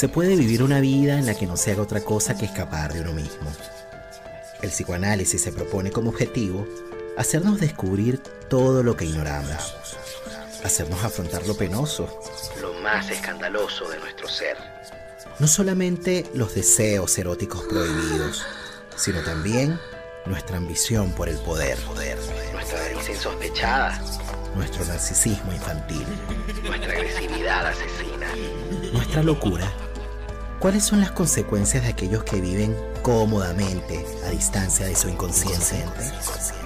se puede vivir una vida en la que no se haga otra cosa que escapar de uno mismo. El psicoanálisis se propone como objetivo hacernos descubrir todo lo que ignoramos, hacernos afrontar lo penoso, lo más escandaloso de nuestro ser. No solamente los deseos eróticos prohibidos, sino también nuestra ambición por el poder, nuestra avaricia insospechada, nuestro narcisismo infantil, nuestra agresividad asesina, nuestra locura. ¿Cuáles son las consecuencias de aquellos que viven cómodamente a distancia de su inconsciente?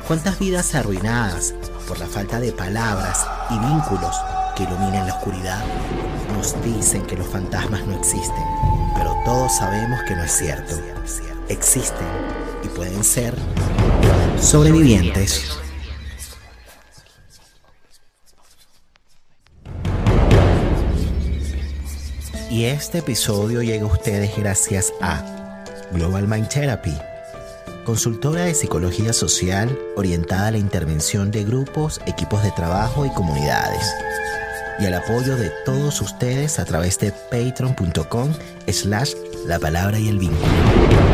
¿Cuántas vidas arruinadas por la falta de palabras y vínculos que iluminen la oscuridad? Nos dicen que los fantasmas no existen, pero todos sabemos que no es cierto. Existen y pueden ser sobrevivientes. Y este episodio llega a ustedes gracias a Global Mind Therapy, consultora de psicología social orientada a la intervención de grupos, equipos de trabajo y comunidades, y al apoyo de todos ustedes a través de patreon.com slash la palabra y el vínculo.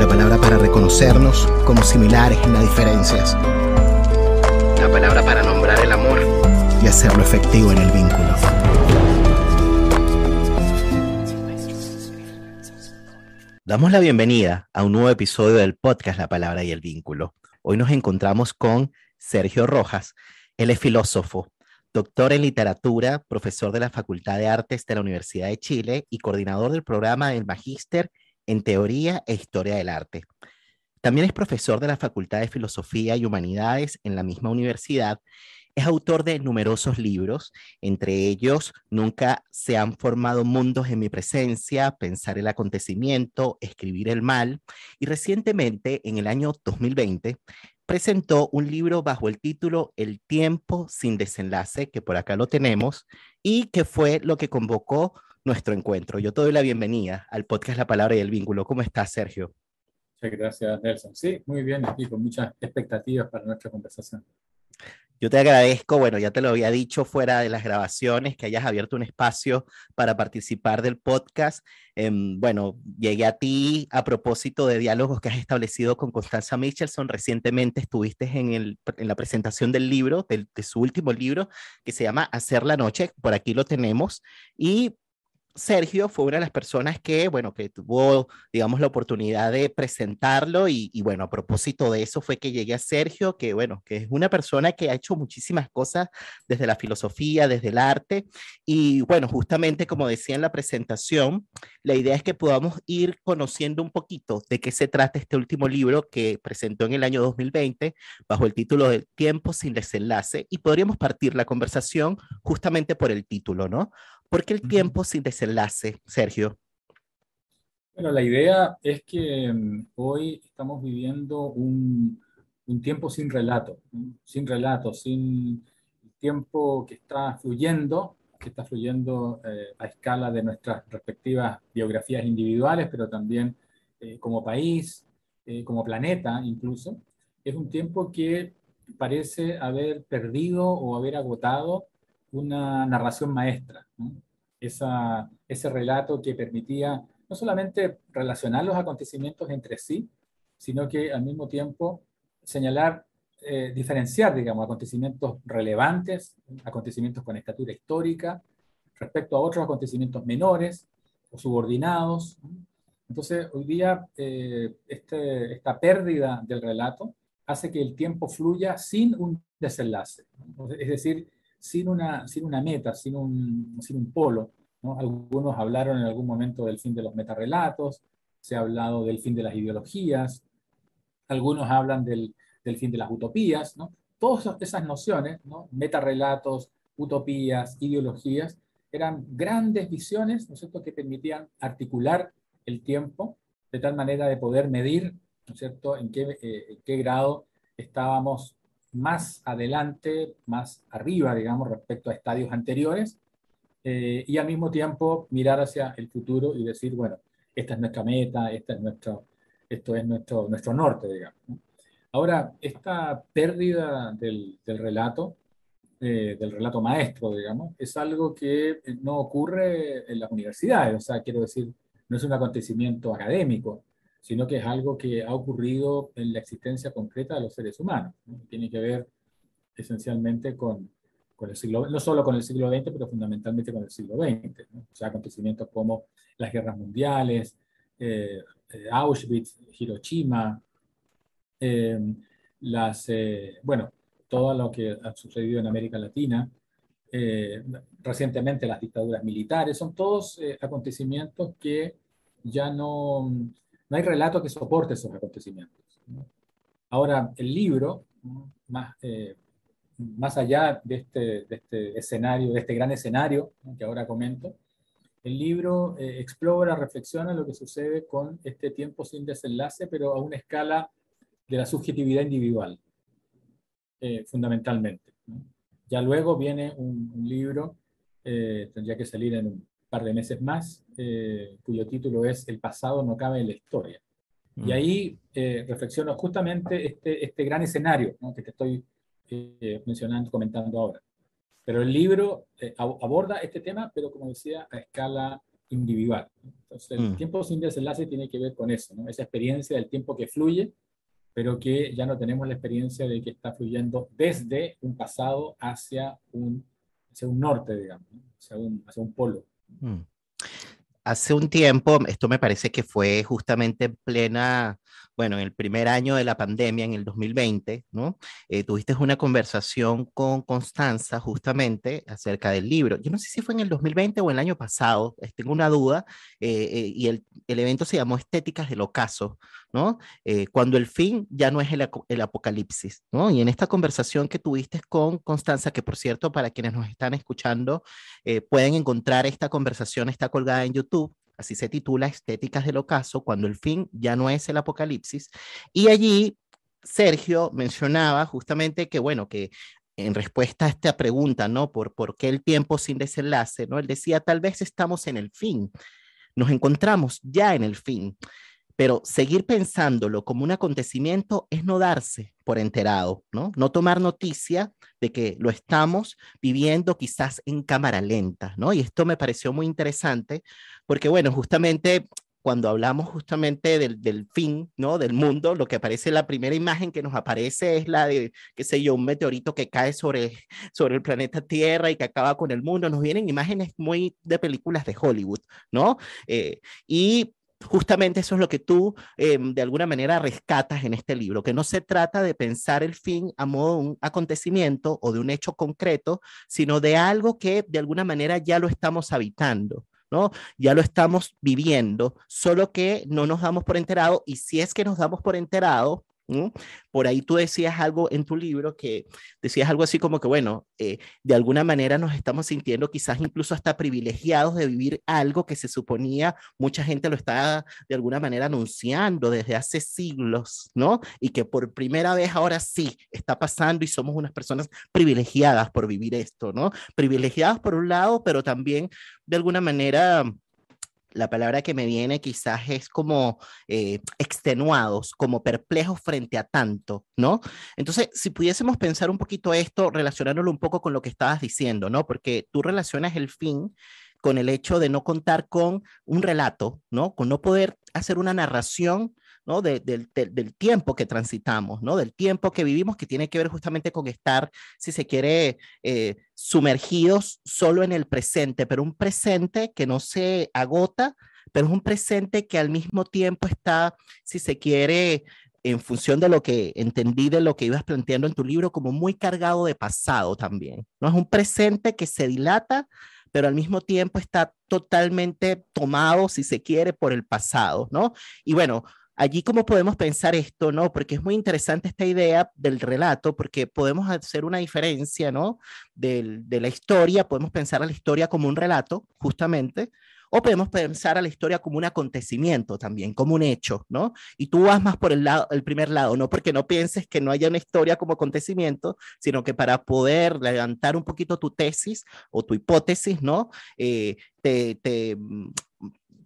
la palabra para reconocernos como similares en las diferencias. La palabra para nombrar el amor y hacerlo efectivo en el vínculo. Damos la bienvenida a un nuevo episodio del podcast La Palabra y el Vínculo. Hoy nos encontramos con Sergio Rojas. Él es filósofo, doctor en literatura, profesor de la Facultad de Artes de la Universidad de Chile y coordinador del programa del Magíster en Teoría e Historia del Arte. También es profesor de la Facultad de Filosofía y Humanidades en la misma universidad. Es autor de numerosos libros, entre ellos Nunca se han formado mundos en mi presencia, Pensar el acontecimiento, Escribir el mal, y recientemente, en el año 2020, presentó un libro bajo el título El tiempo sin desenlace, que por acá lo tenemos, y que fue lo que convocó nuestro encuentro. Yo te doy la bienvenida al podcast La Palabra y el Vínculo. ¿Cómo estás, Sergio? Muchas gracias, Nelson. Sí, muy bien, aquí con muchas expectativas para nuestra conversación. Yo te agradezco, bueno, ya te lo había dicho fuera de las grabaciones, que hayas abierto un espacio para participar del podcast. Em, bueno, llegué a ti a propósito de diálogos que has establecido con Constanza Michelson. Recientemente estuviste en, el, en la presentación del libro, de, de su último libro, que se llama Hacer la Noche. Por aquí lo tenemos. Y Sergio fue una de las personas que, bueno, que tuvo, digamos, la oportunidad de presentarlo y, bueno, a propósito de eso fue que llegué a Sergio, que, bueno, que es una persona que ha hecho muchísimas cosas desde la filosofía, desde el arte y, bueno, justamente como decía en la presentación, la idea es que podamos ir conociendo un poquito de qué se trata este último libro que presentó en el año 2020 bajo el título de Tiempo sin desenlace y podríamos partir la conversación justamente por el título, ¿no? ¿Por qué el tiempo sin desenlace, Sergio? Bueno, la idea es que mm, hoy estamos viviendo un, tiempo sin relato, sin relato, sin tiempo que está fluyendo, que está fluyendo eh, a escala de nuestras respectivas biografías individuales, pero también eh, como país, eh, como planeta incluso. Es un tiempo que parece haber perdido o haber agotado una narración maestra, Esa, ese relato que permitía no solamente relacionar los acontecimientos entre sí, sino que al mismo tiempo señalar, eh, diferenciar, digamos, acontecimientos relevantes, acontecimientos con estatura histórica, respecto a otros acontecimientos menores o subordinados. Entonces, hoy día, eh, este, esta pérdida del relato hace que el tiempo fluya sin un desenlace. Es decir, sin una, sin una meta, sin un, sin un polo. Algunos hablaron en algún momento del fin de los metarrelatos, se ha hablado del fin de las ideologías, algunos hablan del, del fin de las utopías, ¿no? Todas esas nociones, ¿no? metarrelatos, utopías, ideologías, eran grandes visiones, ¿no cierto?, que permitían articular el tiempo de tal manera de poder medir, ¿no cierto?, en qué, eh, en qué grado estábamos más adelante, más arriba, digamos, respecto a estadios anteriores, eh, y al mismo tiempo mirar hacia el futuro y decir, bueno, esta es nuestra meta, esta es nuestro, esto es nuestro, nuestro norte, digamos. Ahora, esta pérdida del, del relato, eh, del relato maestro, digamos, es algo que no ocurre en las universidades, o sea, quiero decir, no es un acontecimiento académico, sino que es algo que ha ocurrido en la existencia concreta de los seres humanos. Tiene que ver esencialmente con, con, el siglo, no solo con el siglo XX, pero fundamentalmente con el siglo XX. O sea, acontecimientos como las guerras mundiales, eh, eh, Auschwitz, Hiroshima, eh, las, bueno, todo lo que ha sucedido en América Latina, recientemente las dictaduras militares, son todos acontecimientos que ya no, no hay relato que soporte esos acontecimientos. Ahora, el libro, más, eh, más allá de este, de este, escenario, de este gran escenario que ahora comento, el libro eh, explora, reflexiona lo que sucede con este tiempo sin desenlace, pero a una escala de la subjetividad individual, eh, fundamentalmente. Ya luego viene un, un libro, tendría que salir en un par de meses más, eh, cuyo título es El pasado no cabe en la historia. Y ahí eh, reflexiono justamente este, este gran escenario que te estoy eh, mencionando, comentando ahora. Pero el libro aborda este tema, pero como decía, a escala individual. Entonces, el mm. tiempo sin desenlace tiene que ver con eso, ¿no? esa experiencia del tiempo que fluye, pero que ya no tenemos la experiencia de que está fluyendo desde un pasado hacia un, hacia un norte, digamos, hacia, un, hacia un polo. Mm. Hace un tiempo, esto me parece que fue justamente en plena bueno, en el primer año de la pandemia, en el 2020, ¿no? Eh, tuviste una conversación con Constanza justamente acerca del libro. Yo no sé si fue en el 2020 o el año pasado, tengo una duda, eh, eh, y el, el, evento se llamó Estéticas del Ocaso, ¿no? cuando el fin ya no es el, el, apocalipsis, ¿no? Y en esta conversación que tuviste con Constanza, que por cierto, para quienes nos están escuchando, pueden encontrar esta conversación, está colgada en YouTube, así se titula Estéticas del Ocaso, cuando el fin ya no es el apocalipsis. Y allí Sergio mencionaba justamente que, bueno, que en respuesta a esta pregunta, ¿no? Por, ¿Por qué el tiempo sin desenlace? ¿no? Él decía, tal vez estamos en el fin, nos encontramos ya en el fin. Pero seguir pensándolo como un acontecimiento es no darse por enterado, ¿no? No tomar noticia de que lo estamos viviendo quizás en cámara lenta, ¿no? Y esto me pareció muy interesante porque, bueno, justamente cuando hablamos justamente del, del, fin, ¿no? Del mundo, lo que aparece, la primera imagen que nos aparece es la de, qué sé yo, un meteorito que cae sobre, sobre el planeta Tierra y que acaba con el mundo. Nos vienen imágenes muy de películas de Hollywood, ¿no? Eh, y justamente eso es lo que tú em, de alguna manera rescatas en este libro, que no se trata de pensar el fin a modo de un acontecimiento o de un hecho concreto, sino de algo que de alguna manera ya lo estamos habitando. ¿no? Ya lo estamos viviendo, solo que no nos damos por enterado y si es que nos damos por enterado, por ahí tú decías algo en tu libro que decías algo así como que, bueno, eh, de alguna manera nos estamos sintiendo quizás incluso hasta privilegiados de vivir algo que se suponía mucha gente lo está de alguna manera anunciando desde hace siglos, ¿no? Y que por primera vez ahora sí está pasando y somos unas personas privilegiadas por vivir esto, ¿no? Privilegiadas por un lado, pero también de alguna manera la palabra que me viene quizás es como eh, extenuados, como perplejos frente a tanto, ¿no? Entonces, si pudiésemos pensar un poquito esto, relacionándolo un poco con lo que estabas diciendo, ¿no? Porque tú relacionas el fin con el hecho de no contar con un relato, ¿no? Con no poder hacer una narración ¿no? del tiempo que transitamos, ¿no? Del tiempo que vivimos, que tiene que ver justamente con estar, si se quiere, eh, sumergidos solo en el presente, pero un presente que no se agota, pero es un presente que al mismo tiempo está, si se quiere, en función de lo que entendí de lo que ibas planteando en tu libro, como muy cargado de pasado también, ¿no? Es un presente que se dilata, pero al mismo tiempo está totalmente tomado, si se quiere, por el pasado, ¿no? Y bueno, allí cómo podemos pensar esto, ¿no? Porque es muy interesante esta idea del relato, porque podemos hacer una diferencia, ¿no? de la historia, podemos pensar a la historia como un relato, justamente, o podemos pensar a la historia como un acontecimiento también, como un hecho, ¿no? Y tú vas más por el, lado, el primer lado, no porque no pienses que no haya una historia como acontecimiento, sino que para poder levantar un poquito tu tesis o tu hipótesis, ¿no? Eh, te, te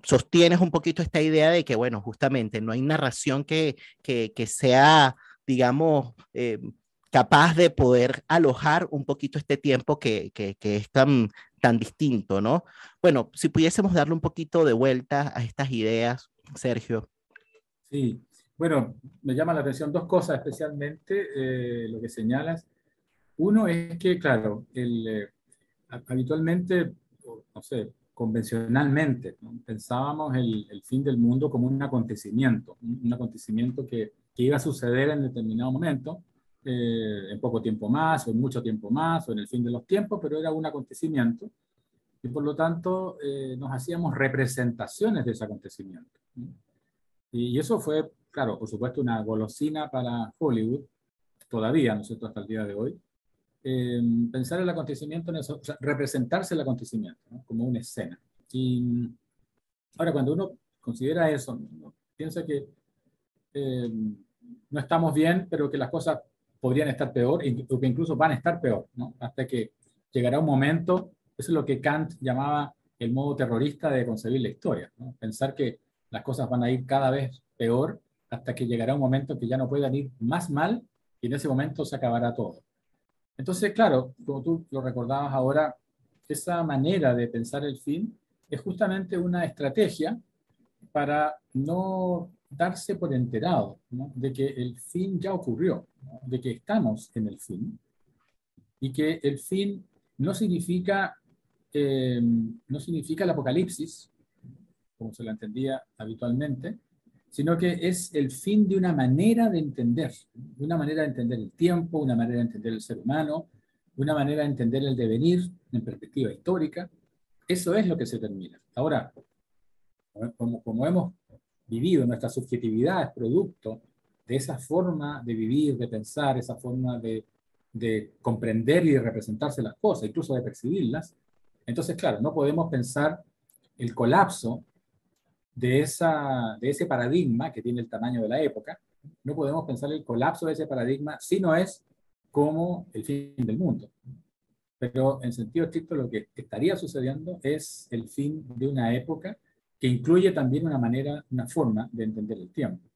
sostienes un poquito esta idea de que, bueno, justamente no hay narración que, que, sea, digamos, eh, capaz de poder alojar un poquito este tiempo que, que, es tan, tan distinto, ¿no? Bueno, si pudiésemos darle un poquito de vuelta a estas ideas, Sergio. Sí, bueno, me llama la atención dos cosas especialmente, eh, lo que señalas. Uno es que, claro, eh, habitualmente, no sé, convencionalmente, pensábamos el, el, fin del mundo como un acontecimiento, un acontecimiento que, que iba a suceder en determinado momento, eh, en poco tiempo más, o en mucho tiempo más, o en el fin de los tiempos, pero era un acontecimiento y por lo tanto eh, nos hacíamos representaciones de ese acontecimiento. Y, eso fue, claro, por supuesto, una golosina para Hollywood, todavía, ¿no es cierto?, hasta el día de hoy. Eh, pensar el acontecimiento, en representarse el acontecimiento como una escena. Y ahora, cuando uno considera eso, piensa que no estamos bien, pero que las cosas podrían estar peor, o que incluso van a estar peor, hasta que llegará un momento, eso es lo que Kant llamaba el modo terrorista de concebir la historia, pensar que las cosas van a ir cada vez peor hasta que llegará un momento que ya no puedan ir más mal y en ese momento se acabará todo. Entonces, claro, como tú lo recordabas ahora, esa manera de pensar el fin es justamente una estrategia para no darse por enterado de que el fin ya ocurrió, de que estamos en el fin y que el fin no significa, eh, no significa el apocalipsis, como se lo entendía habitualmente, sino que es el fin de una manera de entender, una manera de entender el tiempo, una manera de entender el ser humano, una manera de entender el devenir en perspectiva histórica. Eso es lo que se termina. Ahora, como, como hemos vivido, nuestra subjetividad es producto de esa forma de vivir, de pensar, esa forma de, de comprender y de representarse las cosas, incluso de percibirlas. Entonces, claro, no podemos pensar el colapso de, esa, de ese paradigma que tiene el tamaño de la época, no podemos pensar el colapso de ese paradigma si no es como el fin del mundo. Pero en sentido estricto lo que estaría sucediendo es el fin de una época que incluye también una manera, una forma de entender el tiempo.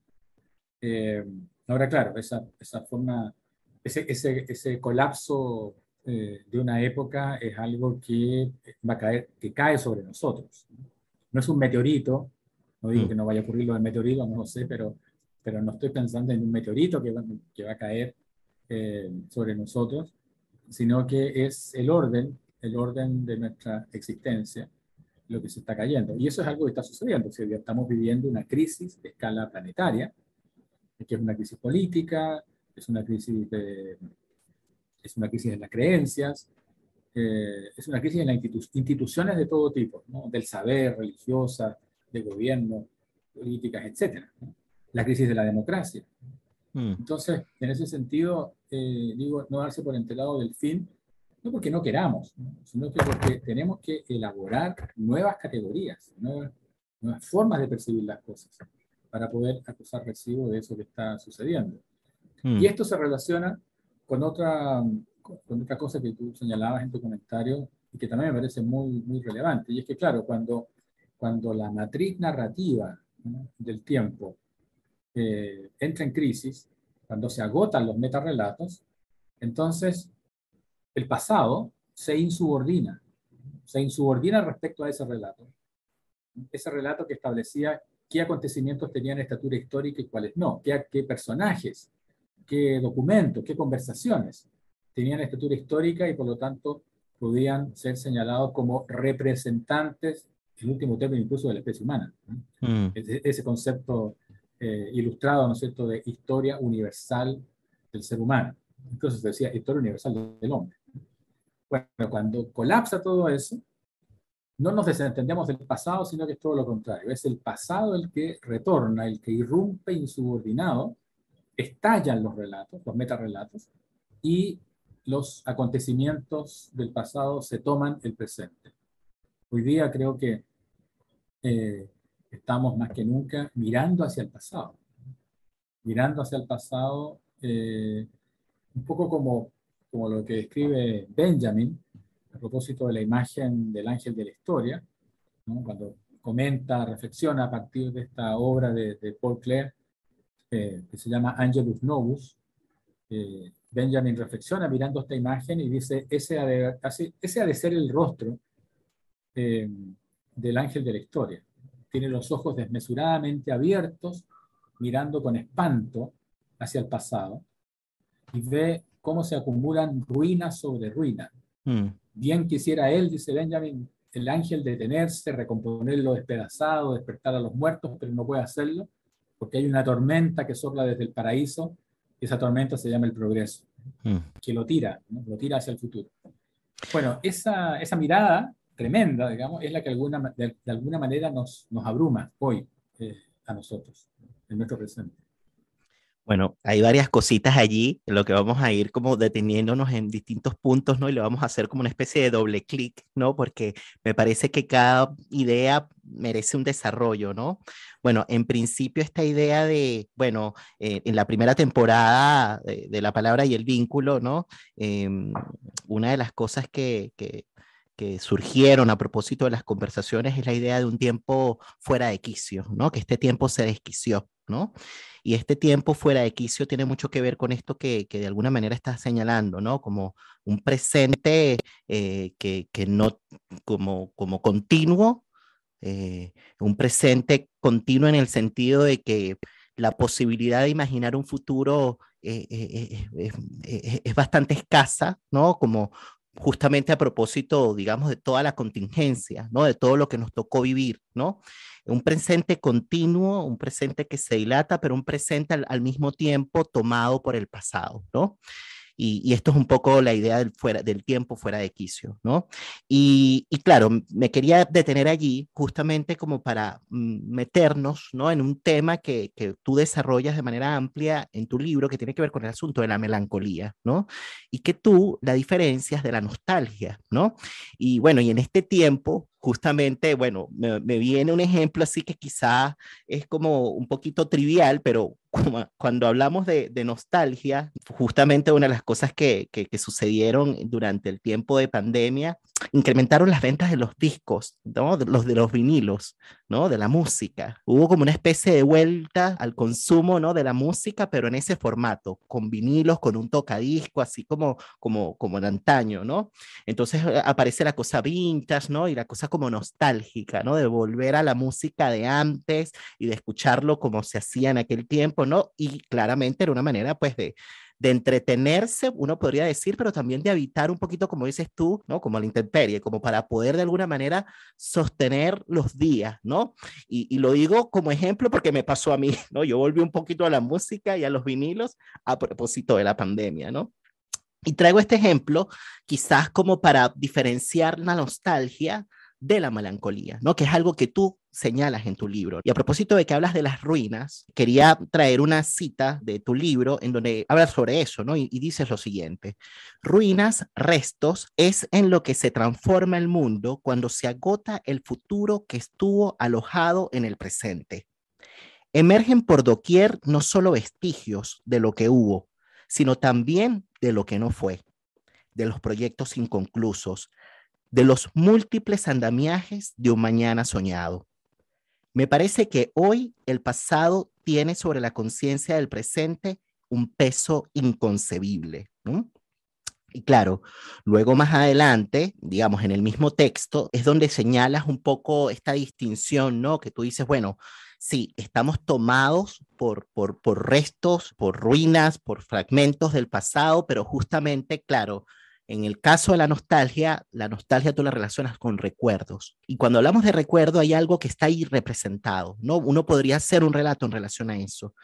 Eh, ahora, claro, esa, esa forma, ese, ese, ese colapso eh, de una época es algo que va a caer, que cae sobre nosotros. No es un meteorito, no digo mm. que no vaya a ocurrir lo del meteorito, no lo sé, pero, pero no estoy pensando en un meteorito que va, que va a caer eh, sobre nosotros, sino que es el orden, el orden de nuestra existencia lo que se está cayendo. Y eso es algo que está sucediendo. O estamos viviendo una crisis de escala planetaria, que es una crisis política, es una crisis de, es una crisis de las creencias, eh, es una crisis en las instituciones de todo tipo, ¿no? del saber, religiosa, de gobierno, políticas, etc. La crisis de la democracia. Mm. Entonces, en ese sentido, eh, digo, no darse por enterado del fin, no porque no queramos, sino que porque tenemos que elaborar nuevas categorías, nuevas, formas de percibir las cosas para poder acusar recibo de eso que está sucediendo. Hmm. Y esto se relaciona con otra, con otra cosa que tú señalabas en tu comentario y que también me parece muy, muy relevante, y es que, claro, cuando, cuando la matriz narrativa del tiempo eh, entra en crisis, cuando se agotan los metarrelatos, entonces el pasado se insubordina, se insubordina respecto a ese relato. Ese relato que establecía qué acontecimientos tenían estatura histórica y cuáles no, qué, qué personajes, qué documentos, qué conversaciones tenían estatura histórica y por lo tanto podían ser señalados como representantes, en último término, incluso de la especie humana. Mm. Ese, concepto eh, ilustrado, ¿no es cierto?, de historia universal del ser humano. Se decía historia universal del hombre. Bueno, cuando colapsa todo eso, no nos desentendemos del pasado, sino que es todo lo contrario. Es el pasado el que retorna, el que irrumpe insubordinado, estallan los relatos, los metarrelatos, y los acontecimientos del pasado se toman el presente. Hoy día creo que eh, estamos más que nunca mirando hacia el pasado, mirando hacia el pasado, eh, un poco como, como lo que describe Benjamin a propósito de la imagen del ángel de la historia, cuando comenta, reflexiona a partir de esta obra de, Paul Clare, eh, que se llama Angelus Novus. Eh, Benjamin reflexiona mirando esta imagen y dice, ese ha de, ese ha de ser el rostro del ángel de la historia tiene los ojos desmesuradamente abiertos, mirando con espanto hacia el pasado, y ve cómo se acumulan ruinas sobre ruinas. Mm. Bien quisiera él, dice Benjamin, el ángel detenerse, recomponer lo despedazado, despertar a los muertos, pero no puede hacerlo, porque hay una tormenta que sopla desde el paraíso, y esa tormenta se llama el progreso, mm. que lo tira, lo tira hacia el futuro. Bueno, esa, esa mirada tremenda, digamos, es la que alguna, de, alguna manera nos, nos abruma hoy eh, a nosotros, en nuestro presente. Bueno, hay varias cositas allí, lo que vamos a ir como deteniéndonos en distintos puntos, ¿no? Y lo vamos a hacer como una especie de doble clic, ¿no? Porque me parece que cada idea merece un desarrollo, ¿no? Bueno, en principio esta idea de, bueno, eh, en la primera temporada de, La Palabra y el Vínculo, ¿no? Em, una de las cosas que, que, que surgieron a propósito de las conversaciones es la idea de un tiempo fuera de quicio, ¿no? Que este tiempo se desquició, ¿no? Y este tiempo fuera de quicio tiene mucho que ver con esto que, que de alguna manera estás señalando, ¿no? Como un presente eh, que, que, no, como, como continuo, eh, un presente continuo en el sentido de que la posibilidad de imaginar un futuro eh, es bastante escasa, ¿no? Como, justamente a propósito, digamos, de toda la contingencia, ¿no? De todo lo que nos tocó vivir, ¿no? Un presente continuo, un presente que se dilata, pero un presente al, al mismo tiempo tomado por el pasado, ¿no? Y, esto es un poco la idea del, fuera, del tiempo fuera de quicio, ¿no? Y, claro, me quería detener allí justamente como para mm, meternos, ¿no? En un tema que, que tú desarrollas de manera amplia en tu libro que tiene que ver con el asunto de la melancolía, ¿no? Y que tú la diferencias de la nostalgia, ¿no? Y bueno, y en este tiempo justamente, bueno, me, viene un ejemplo así que quizá es como un poquito trivial, pero cuando hablamos de, nostalgia, justamente una de las cosas que, que, sucedieron durante el tiempo de pandemia, incrementaron las ventas de los discos, ¿no? de los de los vinilos, ¿no? De la música. Hubo como una especie de vuelta al consumo, ¿no? De la música, pero en ese formato, con vinilos, con un tocadisco, así como, como, como en antaño, ¿no? Entonces eh, aparece la cosa vintage, ¿no? Y la cosa como nostálgica, ¿no? De volver a la música de antes y de escucharlo como se hacía en aquel tiempo, ¿no? Y claramente era una manera, pues, de de entretenerse, uno podría decir, pero también de habitar un poquito, como dices tú, ¿no? Como la intemperie, como para poder de alguna manera sostener los días, ¿no? Y, lo digo como ejemplo porque me pasó a mí, ¿no? Yo volví un poquito a la música y a los vinilos a propósito de la pandemia, ¿no? Y traigo este ejemplo quizás como para diferenciar la nostalgia de la melancolía, ¿no? Que es algo que tú señalas en tu libro. Y a propósito de que hablas de las ruinas, quería traer una cita de tu libro en donde hablas sobre eso, ¿no? Y, dices lo siguiente, ruinas, restos, es en lo que se transforma el mundo cuando se agota el futuro que estuvo alojado en el presente. Emergen por doquier no solo vestigios de lo que hubo, sino también de lo que no fue, de los proyectos inconclusos, de los múltiples andamiajes de un mañana soñado. Me parece que hoy el pasado tiene sobre la conciencia del presente un peso inconcebible. Y claro, luego más adelante, digamos, en el mismo texto, es donde señalas un poco esta distinción, ¿no? Que tú dices, bueno, sí, estamos tomados por, por, por restos, por ruinas, por fragmentos del pasado, pero justamente, claro, en el caso de la nostalgia, la nostalgia tú la relacionas con recuerdos. Y cuando hablamos de recuerdo hay algo que está ahí representado, ¿no? Uno podría hacer un relato en relación a eso.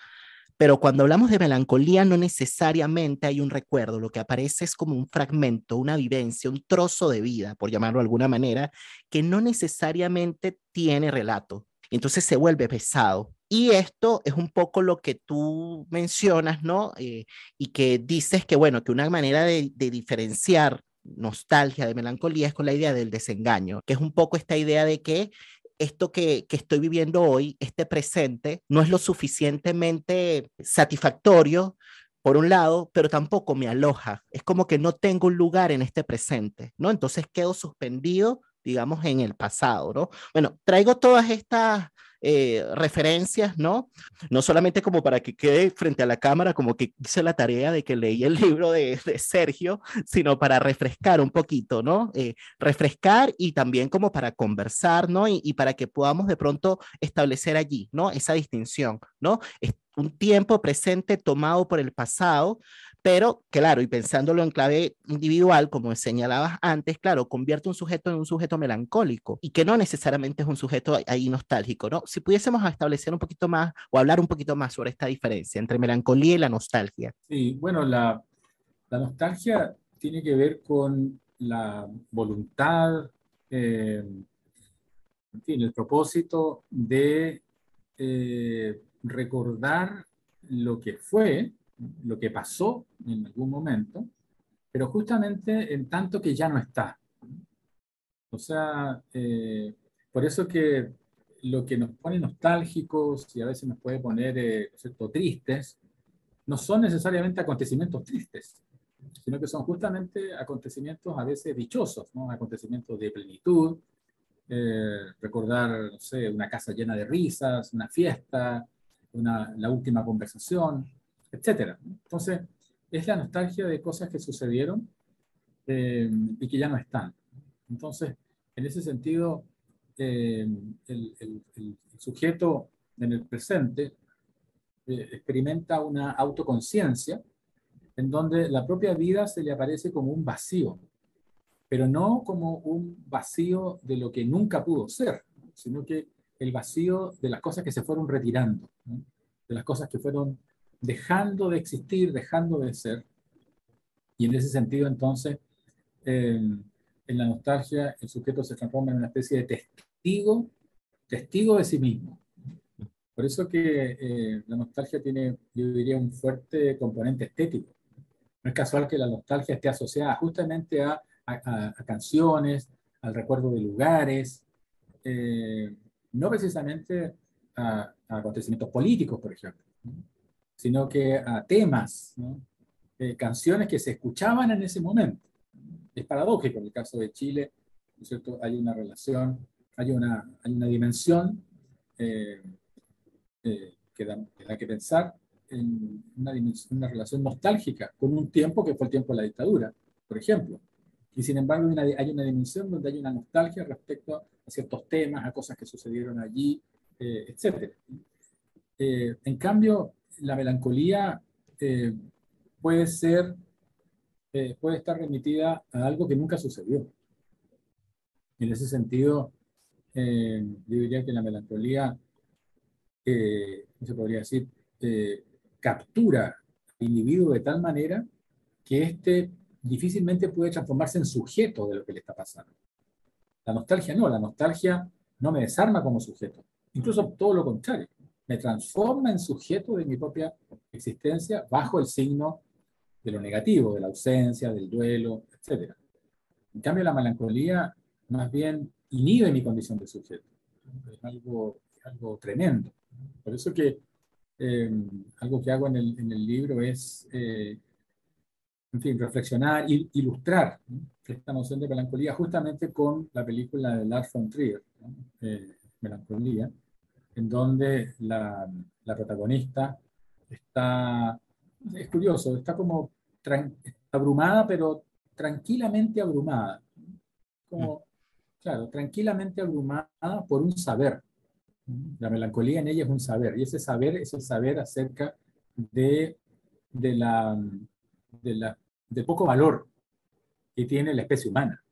Pero cuando hablamos de melancolía, no necesariamente hay un recuerdo, lo que aparece es como un fragmento, una vivencia, un trozo de vida, por llamarlo de alguna manera, que no necesariamente tiene relato. Entonces se vuelve pesado. Y esto es un poco lo que tú mencionas, ¿no? Eh, y que dices que, bueno, que una manera de, de diferenciar nostalgia, de melancolía, es con la idea del desengaño, que es un poco esta idea de que esto que, que, estoy viviendo hoy, este presente, no es lo suficientemente satisfactorio, por un lado, pero tampoco me aloja. Es como que no tengo un lugar en este presente, ¿no? Entonces quedo suspendido, digamos, en el pasado, ¿no? Bueno, traigo todas estas eh, referencias, ¿no? No solamente como para que quede frente a la cámara, como que hice la tarea de que leí el libro de, Sergio, sino para refrescar un poquito, ¿no? Eh, refrescar y también como para conversar, ¿no? Y, y, para que podamos de pronto establecer allí, ¿no? Esa distinción, ¿no? Un tiempo presente tomado por el pasado, pero claro, y pensándolo en clave individual, como señalabas antes, claro, convierte un sujeto en un sujeto melancólico y que no necesariamente es un sujeto ahí nostálgico, ¿no? Si pudiésemos establecer un poquito más o hablar un poquito más sobre esta diferencia entre melancolía y la nostalgia. Sí, bueno, la, la nostalgia tiene que ver con la voluntad, eh, en fin, el propósito de eh, recordar lo que fue, lo que pasó en algún momento, pero justamente en tanto que ya no está. O sea, eh, por eso que lo que nos pone nostálgicos y a veces nos puede poner eh, ¿cierto? tristes, no son necesariamente acontecimientos tristes, sino que son justamente acontecimientos a veces dichosos, ¿no? acontecimientos de plenitud, eh, recordar, no sé, una casa llena de risas, una fiesta, una, la última conversación, etcétera. Entonces, es la nostalgia de cosas que sucedieron eh, y que ya no están. Entonces, en ese sentido, eh, el, sujeto en el presente eh, experimenta una autoconciencia en donde la propia vida se le aparece como un vacío, pero no como un vacío de lo que nunca pudo ser, sino que el vacío de las cosas que se fueron retirando, de las cosas que fueron dejando de existir, dejando de ser. Y en ese sentido, entonces, eh, en la nostalgia, el sujeto se transforma en una especie de testigo, testigo de sí mismo. Por eso que eh, la nostalgia tiene, yo diría, un fuerte componente estético. No es casual que la nostalgia esté asociada justamente a, a, canciones, al recuerdo de lugares, eh, no precisamente a, acontecimientos políticos, por ejemplo, sino que a temas, ¿no? eh, canciones que se escuchaban en ese momento. Es paradójico en el caso de Chile, ¿no es cierto? Hay una relación, hay una, hay una dimensión eh, eh, que, da, que, da, que pensar en una, dimensión, una relación nostálgica con un tiempo que fue el tiempo de la dictadura, por ejemplo. Y sin embargo hay una, hay una dimensión donde hay una nostalgia respecto a ciertos temas, a cosas que sucedieron allí, eh, etc. Eh, en cambio, la melancolía eh, puede ser, eh, puede estar remitida a algo que nunca sucedió. En ese sentido, eh, yo diría que la melancolía, ¿cómo se podría decir? captura al individuo de tal manera que éste difícilmente puede transformarse en sujeto de lo que le está pasando. La nostalgia no, la nostalgia no me desarma como sujeto, incluso todo lo contrario me transforma en sujeto de mi propia existencia bajo el signo de lo negativo, de la ausencia, del duelo, etc. En cambio, la melancolía más bien inhibe mi condición de sujeto. Es algo, algo tremendo. Por eso que eh, algo que hago en el, en el libro es, eh, en fin, reflexionar, y ilustrar ¿no? esta noción de melancolía justamente con la película de Lars von Trier, ¿no? eh, Melancolía, en donde la, la, protagonista está, es curioso, está como abrumada, pero tranquilamente abrumada. Como, claro, tranquilamente abrumada por un saber. La melancolía en ella es un saber, y ese saber es el saber acerca de, de, la, de, la, poco valor que tiene la especie humana.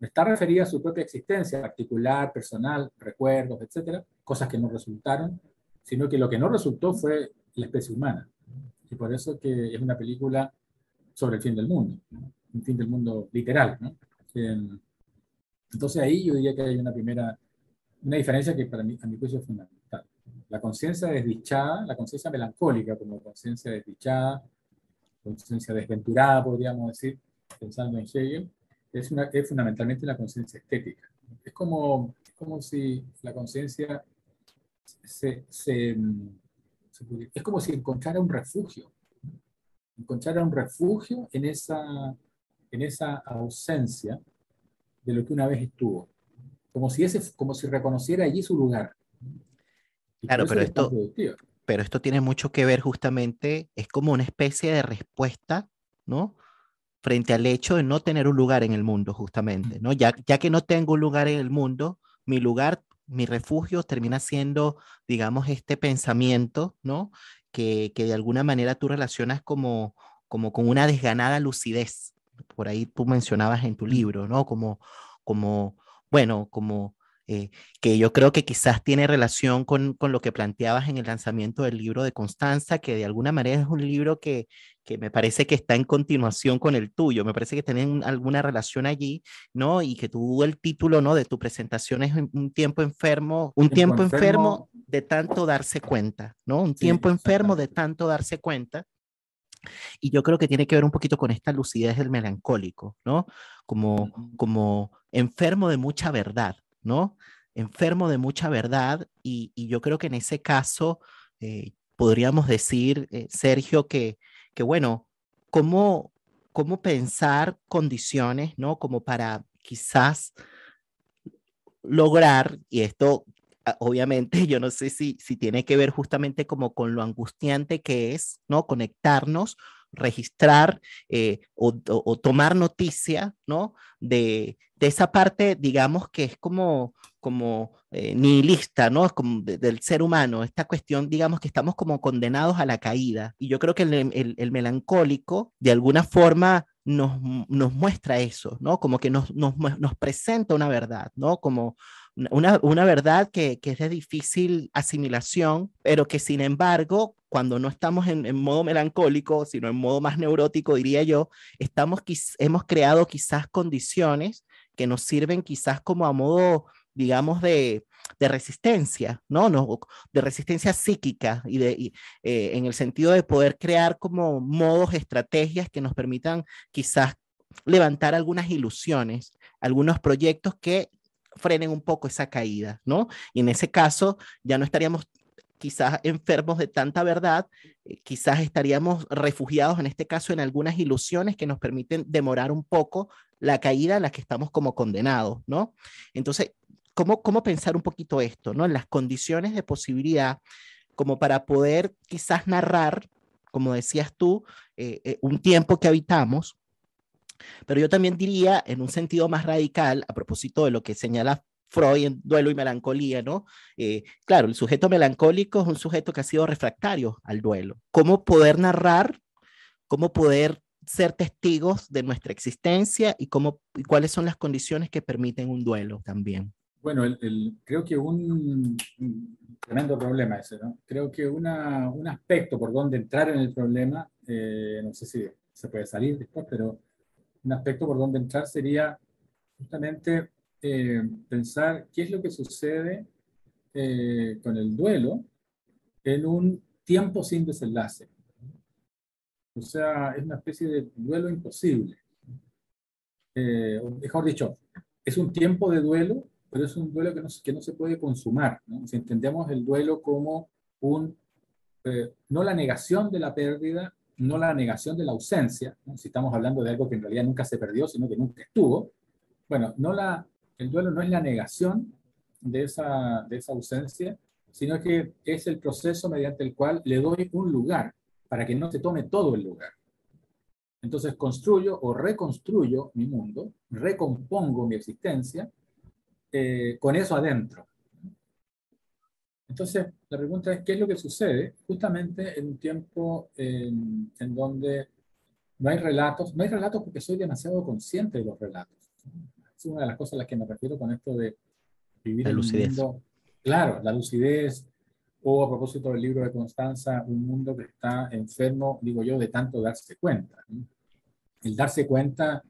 Está referida a su propia existencia particular, personal, recuerdos, etcétera, cosas que no resultaron, sino que lo que no resultó fue la especie humana. Y por eso que es una película sobre el fin del mundo, un fin del mundo literal. ¿no? entonces ahí yo diría que hay una primera, una diferencia que para mí, a mi juicio es fundamental. La conciencia desdichada, la conciencia melancólica como conciencia desdichada, conciencia desventurada, podríamos decir, pensando en Hegel, es, una, es fundamentalmente una conciencia estética. Es como, es como si la conciencia se, se, es como si encontrara un refugio, encontrara un refugio en esa, en esa ausencia de lo que una vez estuvo, como si, ese, como si reconociera allí su lugar. claro, pero esto, pero esto tiene mucho que ver justamente, es como una especie de respuesta, ¿no? Frente al hecho de no tener un lugar en el mundo, justamente, ¿no? Ya, ya que no tengo un lugar en el mundo, mi lugar mi refugio termina siendo, digamos, este pensamiento, ¿no? Que, que de alguna manera tú relacionas como, como con una desganada lucidez. Por ahí tú mencionabas en tu libro, ¿no? Como, como bueno, como eh, que yo creo que quizás tiene relación con, con, lo que planteabas en el lanzamiento del libro de Constanza, que de alguna manera es un libro que, que me parece que está en continuación con el tuyo, me parece que tienen alguna relación allí, ¿no? Y que tú el título, ¿no? De tu presentación es un tiempo enfermo, un tiempo, enfermo, de tanto darse cuenta, ¿no? Un tiempo enfermo de tanto darse cuenta. Y yo creo que tiene que ver un poquito con esta lucidez del melancólico, ¿no? Como, como enfermo de mucha verdad, ¿no? Enfermo de mucha verdad y, yo creo que en ese caso eh, podríamos decir, eh, Sergio, que, que bueno, ¿cómo, cómo pensar condiciones, ¿no? Como para quizás lograr, y esto ah, obviamente yo no sé si, si tiene que ver justamente como con lo angustiante que es, ¿no? Conectarnos registrar eh, o, tomar noticia, ¿no? De, esa parte, digamos, que es como, como eh, nihilista, ¿no? Es como del ser humano, esta cuestión, digamos, que estamos como condenados a la caída. Y yo creo que el, melancólico, de alguna forma, nos, nos, muestra eso, ¿no? Como que nos, nos, nos presenta una verdad, ¿no? Como una, una verdad que, que, es de difícil asimilación, pero que sin embargo, cuando no estamos en, en, modo melancólico, sino en modo más neurótico, diría yo, estamos, hemos creado quizás condiciones que nos sirven quizás como a modo, digamos, de, de resistencia, ¿no? ¿no? De resistencia psíquica y, de, eh, en el sentido de poder crear como modos, estrategias que nos permitan quizás levantar algunas ilusiones, algunos proyectos que frenen un poco esa caída, ¿no? Y en ese caso ya no estaríamos quizás enfermos de tanta verdad, eh, quizás estaríamos refugiados en este caso en algunas ilusiones que nos permiten demorar un poco la caída a la que estamos como condenados, ¿no? Entonces, ¿cómo, cómo pensar un poquito esto, ¿no? En las condiciones de posibilidad, como para poder quizás narrar, como decías tú, eh, eh, un tiempo que habitamos, pero yo también diría, en un sentido más radical, a propósito de lo que señala Freud en Duelo y Melancolía, ¿no? Eh, claro, el sujeto melancólico es un sujeto que ha sido refractario al duelo. ¿Cómo poder narrar, cómo poder ser testigos de nuestra existencia y, cómo, y cuáles son las condiciones que permiten un duelo también? Bueno, creo que un, tremendo problema ese, ¿no? Creo que una, un aspecto por donde entrar en el problema, eh, no sé si se puede salir después, pero un aspecto por donde entrar sería justamente eh, pensar qué es lo que sucede eh, con el duelo en un tiempo sin desenlace. O sea, es una especie de duelo imposible. Eh, mejor dicho, es un tiempo de duelo, pero es un duelo que no, que no se puede consumar. Si entendemos el duelo como un, no la negación de la pérdida, no la negación de la ausencia, si estamos hablando de algo que en realidad nunca se perdió, sino que nunca estuvo, bueno, no la, el duelo no es la negación de esa, de esa ausencia, sino que es el proceso mediante el cual le doy un lugar para que no se tome todo el lugar. Entonces construyo o reconstruyo mi mundo, recompongo mi existencia eh, con eso adentro. Entonces, la pregunta es, ¿qué es lo que sucede justamente en un tiempo en, donde no hay relatos? No hay relatos porque soy demasiado consciente de los relatos. Es una de las cosas a las que me refiero con esto de vivir la en lucidez. un mundo. Claro, la lucidez, o a propósito del libro de Constanza, un mundo que está enfermo, digo yo, de tanto darse cuenta. El darse cuenta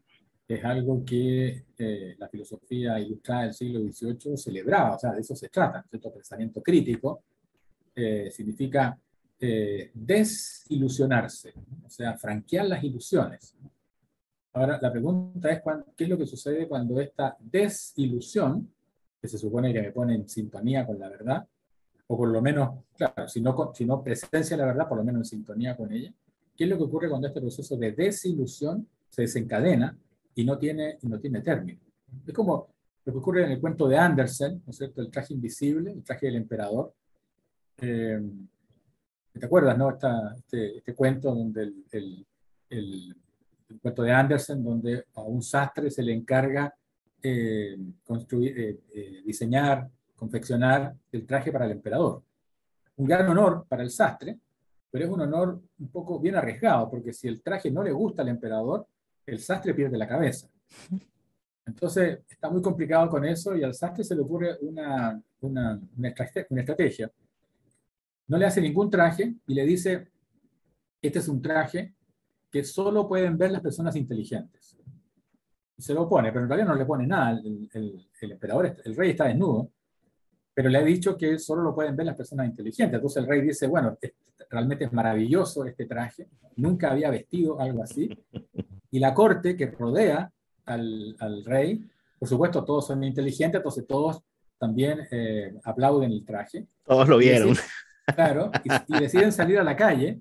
es algo que eh, la filosofía ilustrada del siglo XVIII celebraba, o sea, de eso se trata, ¿cierto? Pensamiento crítico eh, significa eh, desilusionarse, o sea, franquear las ilusiones. Ahora, la pregunta es, ¿qué es lo que sucede cuando esta desilusión, que se supone que me pone en sintonía con la verdad, o por lo menos, claro, si no, si no presencia la verdad, por lo menos en sintonía con ella, ¿qué es lo que ocurre cuando este proceso de desilusión se desencadena y no tiene, no tiene término? Es como lo que ocurre en el cuento de Andersen, ¿no es cierto? El traje invisible, el traje del emperador. Eh, ¿Te acuerdas, no? este, este, cuento donde el, cuento de Andersen, donde a un sastre se le encarga eh, construir, eh, eh, diseñar, confeccionar el traje para el emperador. Un gran honor para el sastre, pero es un honor un poco bien arriesgado, porque si el traje no le gusta al emperador, el sastre pierde la cabeza. Entonces, está muy complicado con eso y al sastre se le ocurre una, una, una, estrategia. No le hace ningún traje y le dice, este es un traje que solo pueden ver las personas inteligentes. Y se lo pone, pero en realidad no le pone nada. El, el, el emperador, el rey está desnudo pero le ha dicho que solo lo pueden ver las personas inteligentes. Entonces el rey dice, bueno, realmente es maravilloso este traje, nunca había vestido algo así. Y la corte que rodea al, al rey, por supuesto todos son inteligentes, entonces todos también eh, aplauden el traje. Todos lo vieron. claro, y, deciden salir a la calle.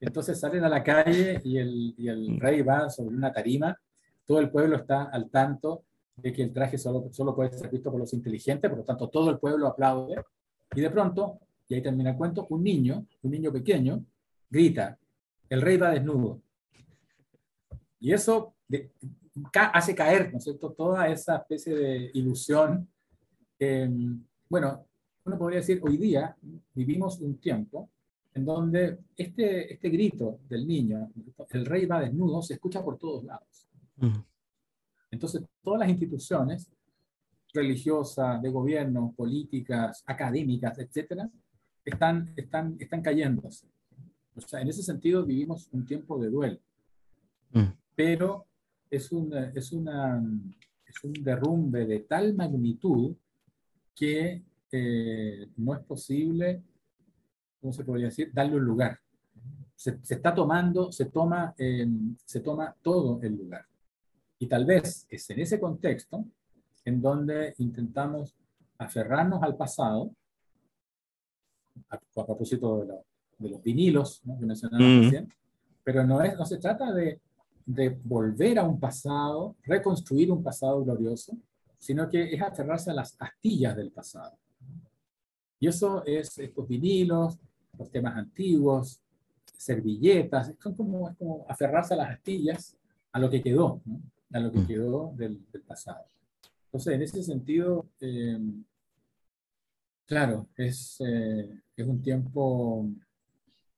Entonces salen a la calle y el, y el rey va sobre una tarima, todo el pueblo está al tanto de que el traje solo, solo puede ser visto por los inteligentes, por lo tanto todo el pueblo aplaude, y de pronto, y ahí termina el cuento, un niño, un niño pequeño, grita, el rey va desnudo. Y eso hace caer, ¿no es cierto?, toda esa especie de ilusión. bueno, uno podría decir, hoy día vivimos un tiempo en donde este, este grito del niño, el rey va desnudo, se escucha por todos lados. Entonces, todas las instituciones religiosas, de gobierno, políticas, académicas, etcétera, están, están, están cayéndose. O sea, en ese sentido vivimos un tiempo de duelo. Mm. Pero es, una, es, una, es un derrumbe de tal magnitud que eh, no es posible, ¿cómo se podría decir?, darle un lugar. Se, se está tomando, se toma, eh, se toma todo el lugar. Y tal vez es en ese contexto en donde intentamos aferrarnos al pasado, a, propósito de, los vinilos ¿no? que mencionamos mm. recién, pero no, es, no se trata de, de volver a un pasado, reconstruir un pasado glorioso, sino que es aferrarse a las astillas del pasado. Y eso es estos vinilos, los temas antiguos, servilletas, son como, es como aferrarse a las astillas, a lo que quedó. ¿no? a lo que mm. quedó del, pasado. Entonces, en ese sentido, eh, claro, es, eh, es, un tiempo,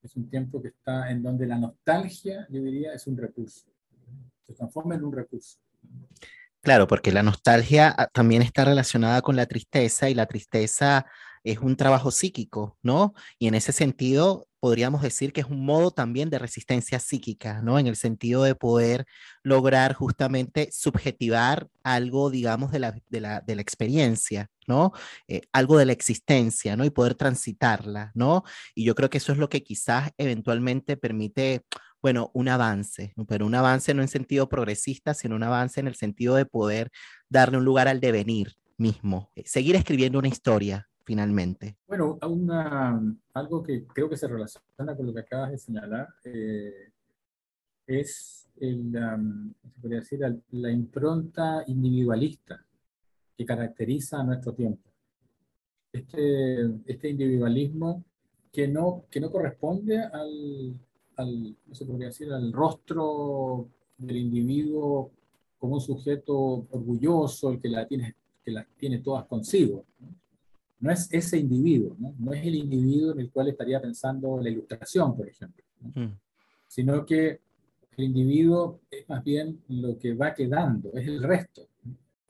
es un tiempo que está en donde la nostalgia, yo diría, es un recurso. Se transforma en un recurso. Claro, porque la nostalgia ah, también está relacionada con la tristeza y la tristeza es un trabajo psíquico, ¿no? Y en ese sentido, podríamos decir que es un modo también de resistencia psíquica, ¿no? En el sentido de poder lograr justamente subjetivar algo, digamos, de la, de la, de la experiencia, ¿no? Eh, algo de la existencia, ¿no? Y poder transitarla, ¿no? Y yo creo que eso es lo que quizás eventualmente permite bueno, un avance, pero un avance no en sentido progresista, sino un avance en el sentido de poder darle un lugar al devenir mismo, eh, seguir escribiendo una historia, finalmente? Bueno, algo que creo que se relaciona con lo que acabas de señalar eh, es el, se podría decir, la impronta individualista que caracteriza a nuestro tiempo. Este, este individualismo que no, que no corresponde al, se podría decir, al rostro del individuo como un sujeto orgulloso, el que, la tiene, que las tiene todas consigo es ese individuo, ¿no? es el individuo en el cual estaría pensando la ilustración, por ejemplo, sino que el individuo es más bien lo que va quedando, es el resto,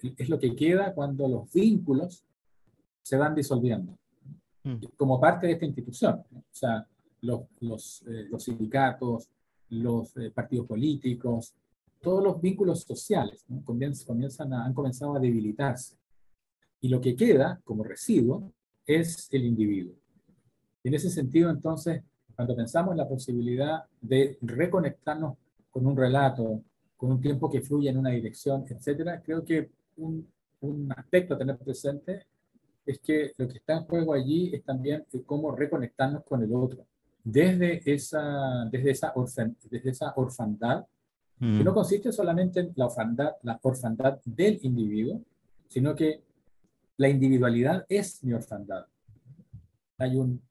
es lo que queda cuando los vínculos se van disolviendo. mm. como parte de esta institución. O sea, los, los, eh, los sindicatos, los eh, partidos políticos, todos los vínculos sociales comienzan, a, han comenzado a debilitarse. Y lo que queda como residuo es el individuo. En ese sentido, entonces, cuando pensamos en la posibilidad de reconectarnos con un relato, con un tiempo que fluye en una dirección, etcétera, creo que un, un aspecto a tener presente es que lo que está en juego allí es también cómo reconectarnos con el otro. Desde esa, desde esa, desde esa orfandad, que no mm. consiste solamente en la orfandad, la orfandad del individuo, sino que la individualidad es mi orfandad. Hay un,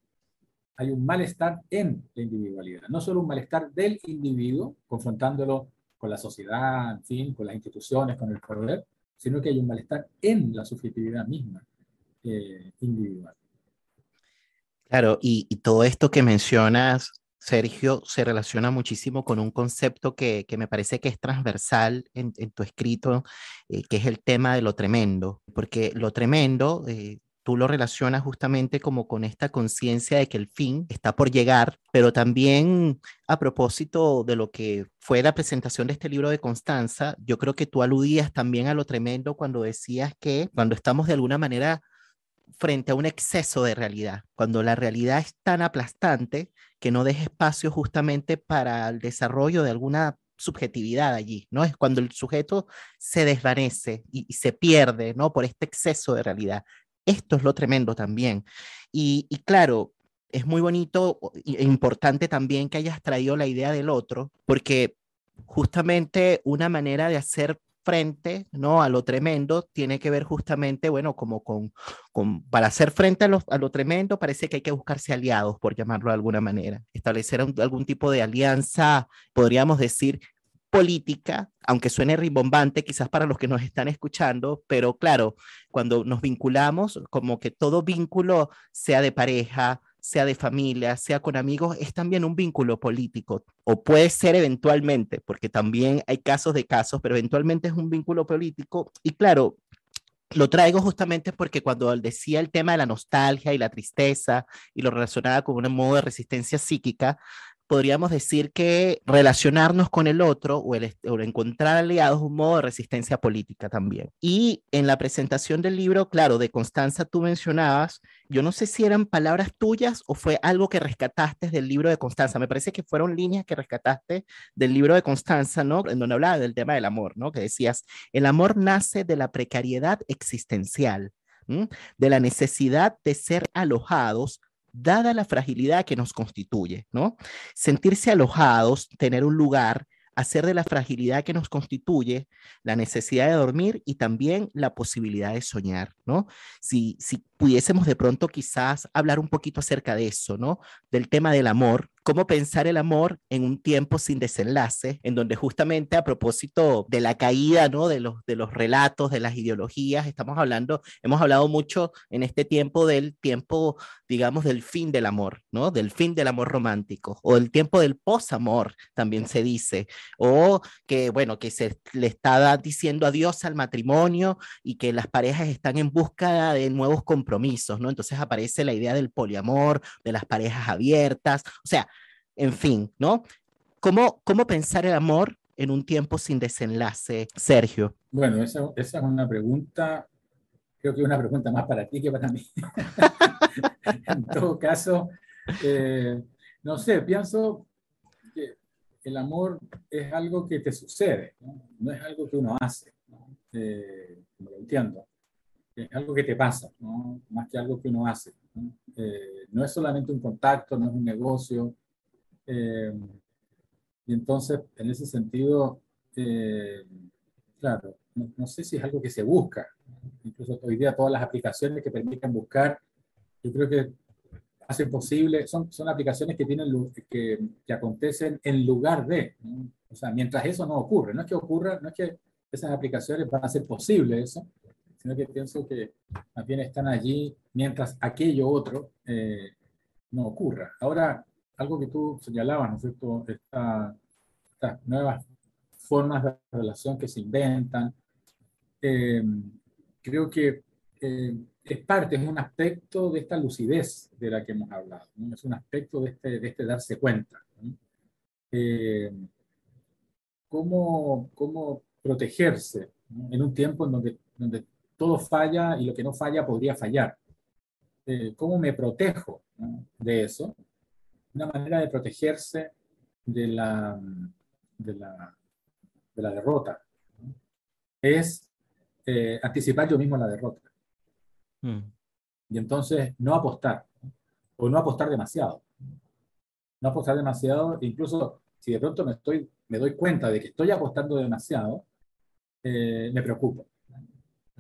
malestar en la individualidad, no solo un malestar del individuo, confrontándolo con la sociedad, en fin, con las instituciones, con el poder, sino que hay un malestar en la subjetividad misma eh, individual. Claro, y, todo esto que mencionas, Sergio, se relaciona muchísimo con un concepto que, me parece que es transversal en, tu escrito, eh, que es el tema de lo tremendo, porque lo tremendo, eh, tú lo relacionas justamente como con esta conciencia de que el fin está por llegar, pero también a propósito de lo que fue la presentación de este libro de Constanza, yo creo que tú aludías también a lo tremendo cuando decías que cuando estamos de alguna manera frente a un exceso de realidad, cuando la realidad es tan aplastante que no deja espacio justamente para el desarrollo de alguna subjetividad allí, ¿no? Es cuando el sujeto se desvanece y, y, se pierde, ¿no? Por este exceso de realidad. Esto es lo tremendo también. Y, claro, es muy bonito e importante también que hayas traído la idea del otro, porque justamente una manera de hacer frente ¿no? a lo tremendo tiene que ver justamente, bueno, como con, con para hacer frente a lo, a lo, tremendo parece que hay que buscarse aliados, por llamarlo de alguna manera, establecer algún tipo de alianza, podríamos decir, política, aunque suene rimbombante quizás para los que nos están escuchando, pero claro, cuando nos vinculamos, como que todo vínculo, sea de pareja, sea de familia, sea con amigos, es también un vínculo político, o puede ser eventualmente, porque también hay casos de casos, pero eventualmente es un vínculo político. Y claro, lo traigo justamente porque cuando decía el tema de la nostalgia y la tristeza y lo relacionaba con un modo de resistencia psíquica, podríamos decir que relacionarnos con el otro o el, encontrar aliados un modo de resistencia política también. Y en la presentación del libro, claro, de Constanza tú mencionabas, yo no sé si eran palabras tuyas o fue algo que rescataste del libro de Constanza. Me parece que fueron líneas que rescataste del libro de Constanza, ¿no? En donde hablaba del tema del amor, ¿no? Que decías, el amor nace de la precariedad existencial, de la necesidad de ser alojados dada la fragilidad que nos constituye, ¿no? Sentirse alojados, tener un lugar, hacer de la fragilidad que nos constituye la necesidad de dormir y también la posibilidad de soñar, ¿no? Si, si pudiésemos de pronto quizás hablar un poquito acerca de eso, ¿no? Del tema del amor, cómo pensar el amor en un tiempo sin desenlace, en donde justamente a propósito de la caída, ¿no? De los, de los relatos, de las ideologías, estamos hablando, hemos hablado mucho en este tiempo del tiempo, digamos, del fin del amor, ¿no? Del fin del amor romántico, o el tiempo del posamor, también se dice, o que, bueno, que se le está diciendo adiós al matrimonio y que las parejas están en busca de nuevos compromisos, ¿no? Entonces aparece la idea del poliamor, de las parejas abiertas, o sea, en fin, ¿no? ¿Cómo, cómo pensar el amor en un tiempo sin desenlace, Sergio? Bueno, esa, esa es una pregunta, creo que una pregunta más para ti que para mí. en todo caso, eh, no sé, pienso que el amor es algo que te sucede, no, es algo que uno hace, ¿no? Eh, como lo entiendo. Es algo que te pasa, ¿no? más que algo que uno hace. ¿no? Eh, no es solamente un contacto, no es un negocio, eh, y entonces, en ese sentido, eh, claro, no, sé si es algo que se busca. Incluso hoy día todas las aplicaciones que permiten buscar, yo creo que hacen posible, son, son aplicaciones que, tienen, que, que acontecen en lugar de. O sea, mientras eso no ocurre, no es que ocurra, no es que esas aplicaciones van a hacer posible eso, sino que pienso que también están allí mientras aquello otro eh, no ocurra. Ahora, algo que tú señalabas, ¿no es cierto? estas nuevas formas de relación que se inventan. Eh, creo que eh, es parte, es un aspecto de esta lucidez de la que hemos hablado, es un aspecto de este, de este darse cuenta. Eh, cómo, cómo, protegerse en un tiempo en donde, donde todo falla y lo que no falla podría fallar. Eh, ¿Cómo me protejo de eso? Una manera de protegerse de la, de la, de la derrota es eh, anticipar yo mismo la derrota. Mm. Y entonces no apostar, o no apostar demasiado. No apostar demasiado, incluso si de pronto me, estoy, me doy cuenta de que estoy apostando demasiado, eh, me preocupo.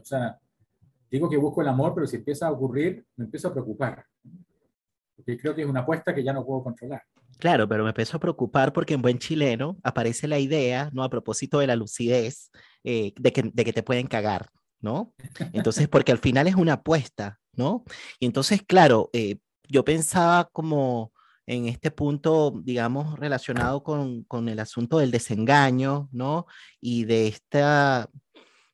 O sea, digo que busco el amor, pero si empieza a ocurrir, me empiezo a preocupar. Porque creo que es una apuesta que ya no puedo controlar. Claro, pero me empiezo a preocupar porque en buen chileno aparece la idea, ¿no? A propósito de la lucidez, eh, de, que, de que te pueden cagar, ¿no? Entonces, porque al final es una apuesta, ¿no? Y entonces, claro, eh, yo pensaba como en este punto, digamos, relacionado con, con el asunto del desengaño, ¿no? Y de esta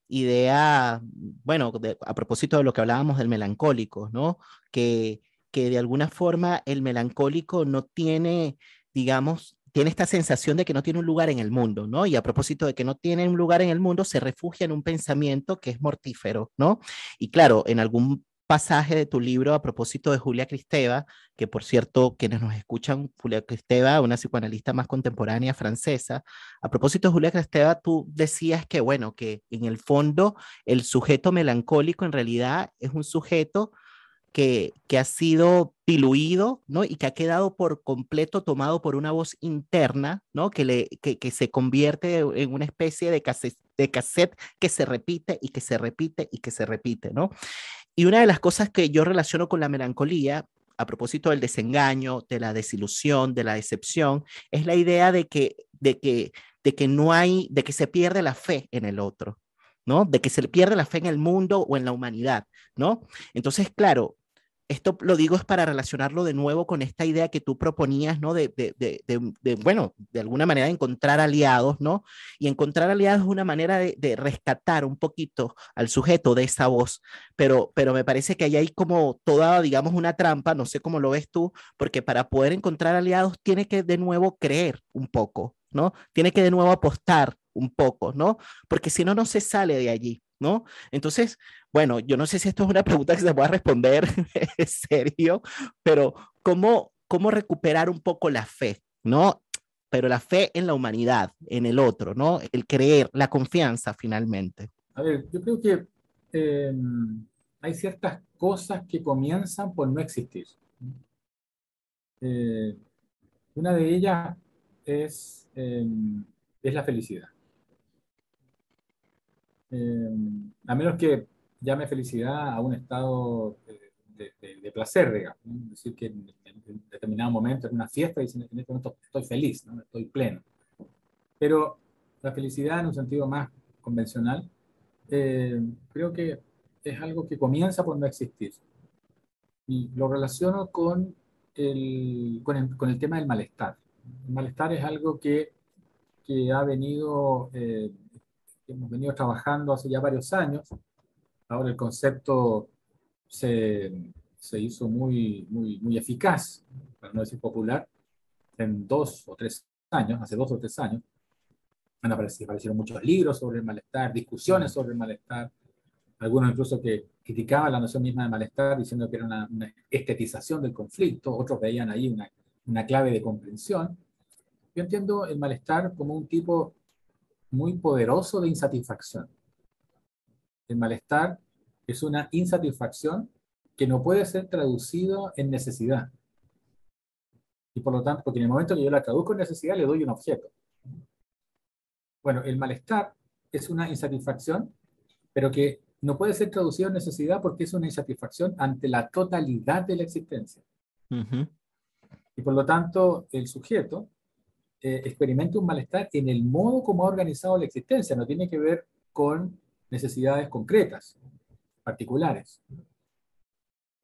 idea, bueno, a propósito de lo que hablábamos del melancólico, ¿no? Que, que de alguna forma el melancólico no tiene, digamos, tiene esta sensación de que no tiene un lugar en el mundo, ¿no? Y a propósito de que no tiene un lugar en el mundo, se refugia en un pensamiento que es mortífero, ¿no? Y claro, en algún pasaje de tu libro a propósito de Julia Cristeva, que por cierto, quienes nos escuchan, Julia Cristeva, una psicoanalista más contemporánea francesa, a propósito de Julia Cristeva, tú decías que, bueno, que en el fondo el sujeto melancólico en realidad es un sujeto que, ha sido diluido, ¿no? Y que ha quedado por completo tomado por una voz interna, ¿no? Que, le, que, que se convierte en una especie de cassette, de cassette que se repite y que se repite y que se repite, ¿no? Y una de las cosas que yo relaciono con la melancolía, a propósito del desengaño, de la desilusión, de la decepción, es la idea de que, de que, de que no hay, de que se pierde la fe en el otro, ¿no? De que se pierde la fe en el mundo o en la humanidad, ¿no? Entonces, claro, esto lo digo es para relacionarlo de nuevo con esta idea que tú proponías, ¿no? De, de, de, bueno, de alguna manera encontrar aliados, ¿no? Y encontrar aliados es una manera de, rescatar un poquito al sujeto de esa voz, pero, pero me parece que ahí hay como toda, digamos, una trampa, no sé cómo lo ves tú, porque para poder encontrar aliados tiene que de nuevo creer un poco, ¿no? Tiene que de nuevo apostar un poco, ¿no? Porque si no, no se sale de allí. ¿no? Entonces, bueno, yo no sé si esto es una pregunta que se pueda responder en serio, pero ¿cómo, ¿cómo recuperar un poco la fe, ¿no? Pero la fe en la humanidad, en el otro, ¿no? El creer, la confianza finalmente. A ver, yo creo que em, hay ciertas cosas que comienzan por no existir. Eh, una de ellas es, em, es la felicidad. Eh, a menos que llame felicidad a un estado de, placer, digamos. Es decir, que en, determinado momento, en una fiesta, dicen, en este momento estoy feliz, ¿no? estoy pleno. Pero la felicidad en un sentido más convencional, eh, creo que es algo que comienza por no existir. Y lo relaciono con el, con el, con el tema del malestar. El malestar es algo que, que ha venido eh, que hemos venido trabajando hace ya varios años. Ahora el concepto se, se hizo muy, muy, muy eficaz, para no decir popular, en dos o tres años, hace dos o tres años. Han aparecido, aparecieron muchos libros sobre el malestar, discusiones sobre el malestar, algunos incluso que criticaban la noción misma de malestar, diciendo que era una, una estetización del conflicto, otros veían ahí una, una clave de comprensión. Yo entiendo el malestar como un tipo muy poderoso de insatisfacción. El malestar es una insatisfacción que no puede ser traducido en necesidad. Y por lo tanto, porque en el momento que yo la traduzco en necesidad, le doy un objeto. Bueno, el malestar es una insatisfacción, pero que no puede ser traducido en necesidad porque es una insatisfacción ante la totalidad de la existencia. Y por lo tanto, el sujeto eh, experimenta un malestar en el modo como ha organizado la existencia, no tiene que ver con necesidades concretas, particulares.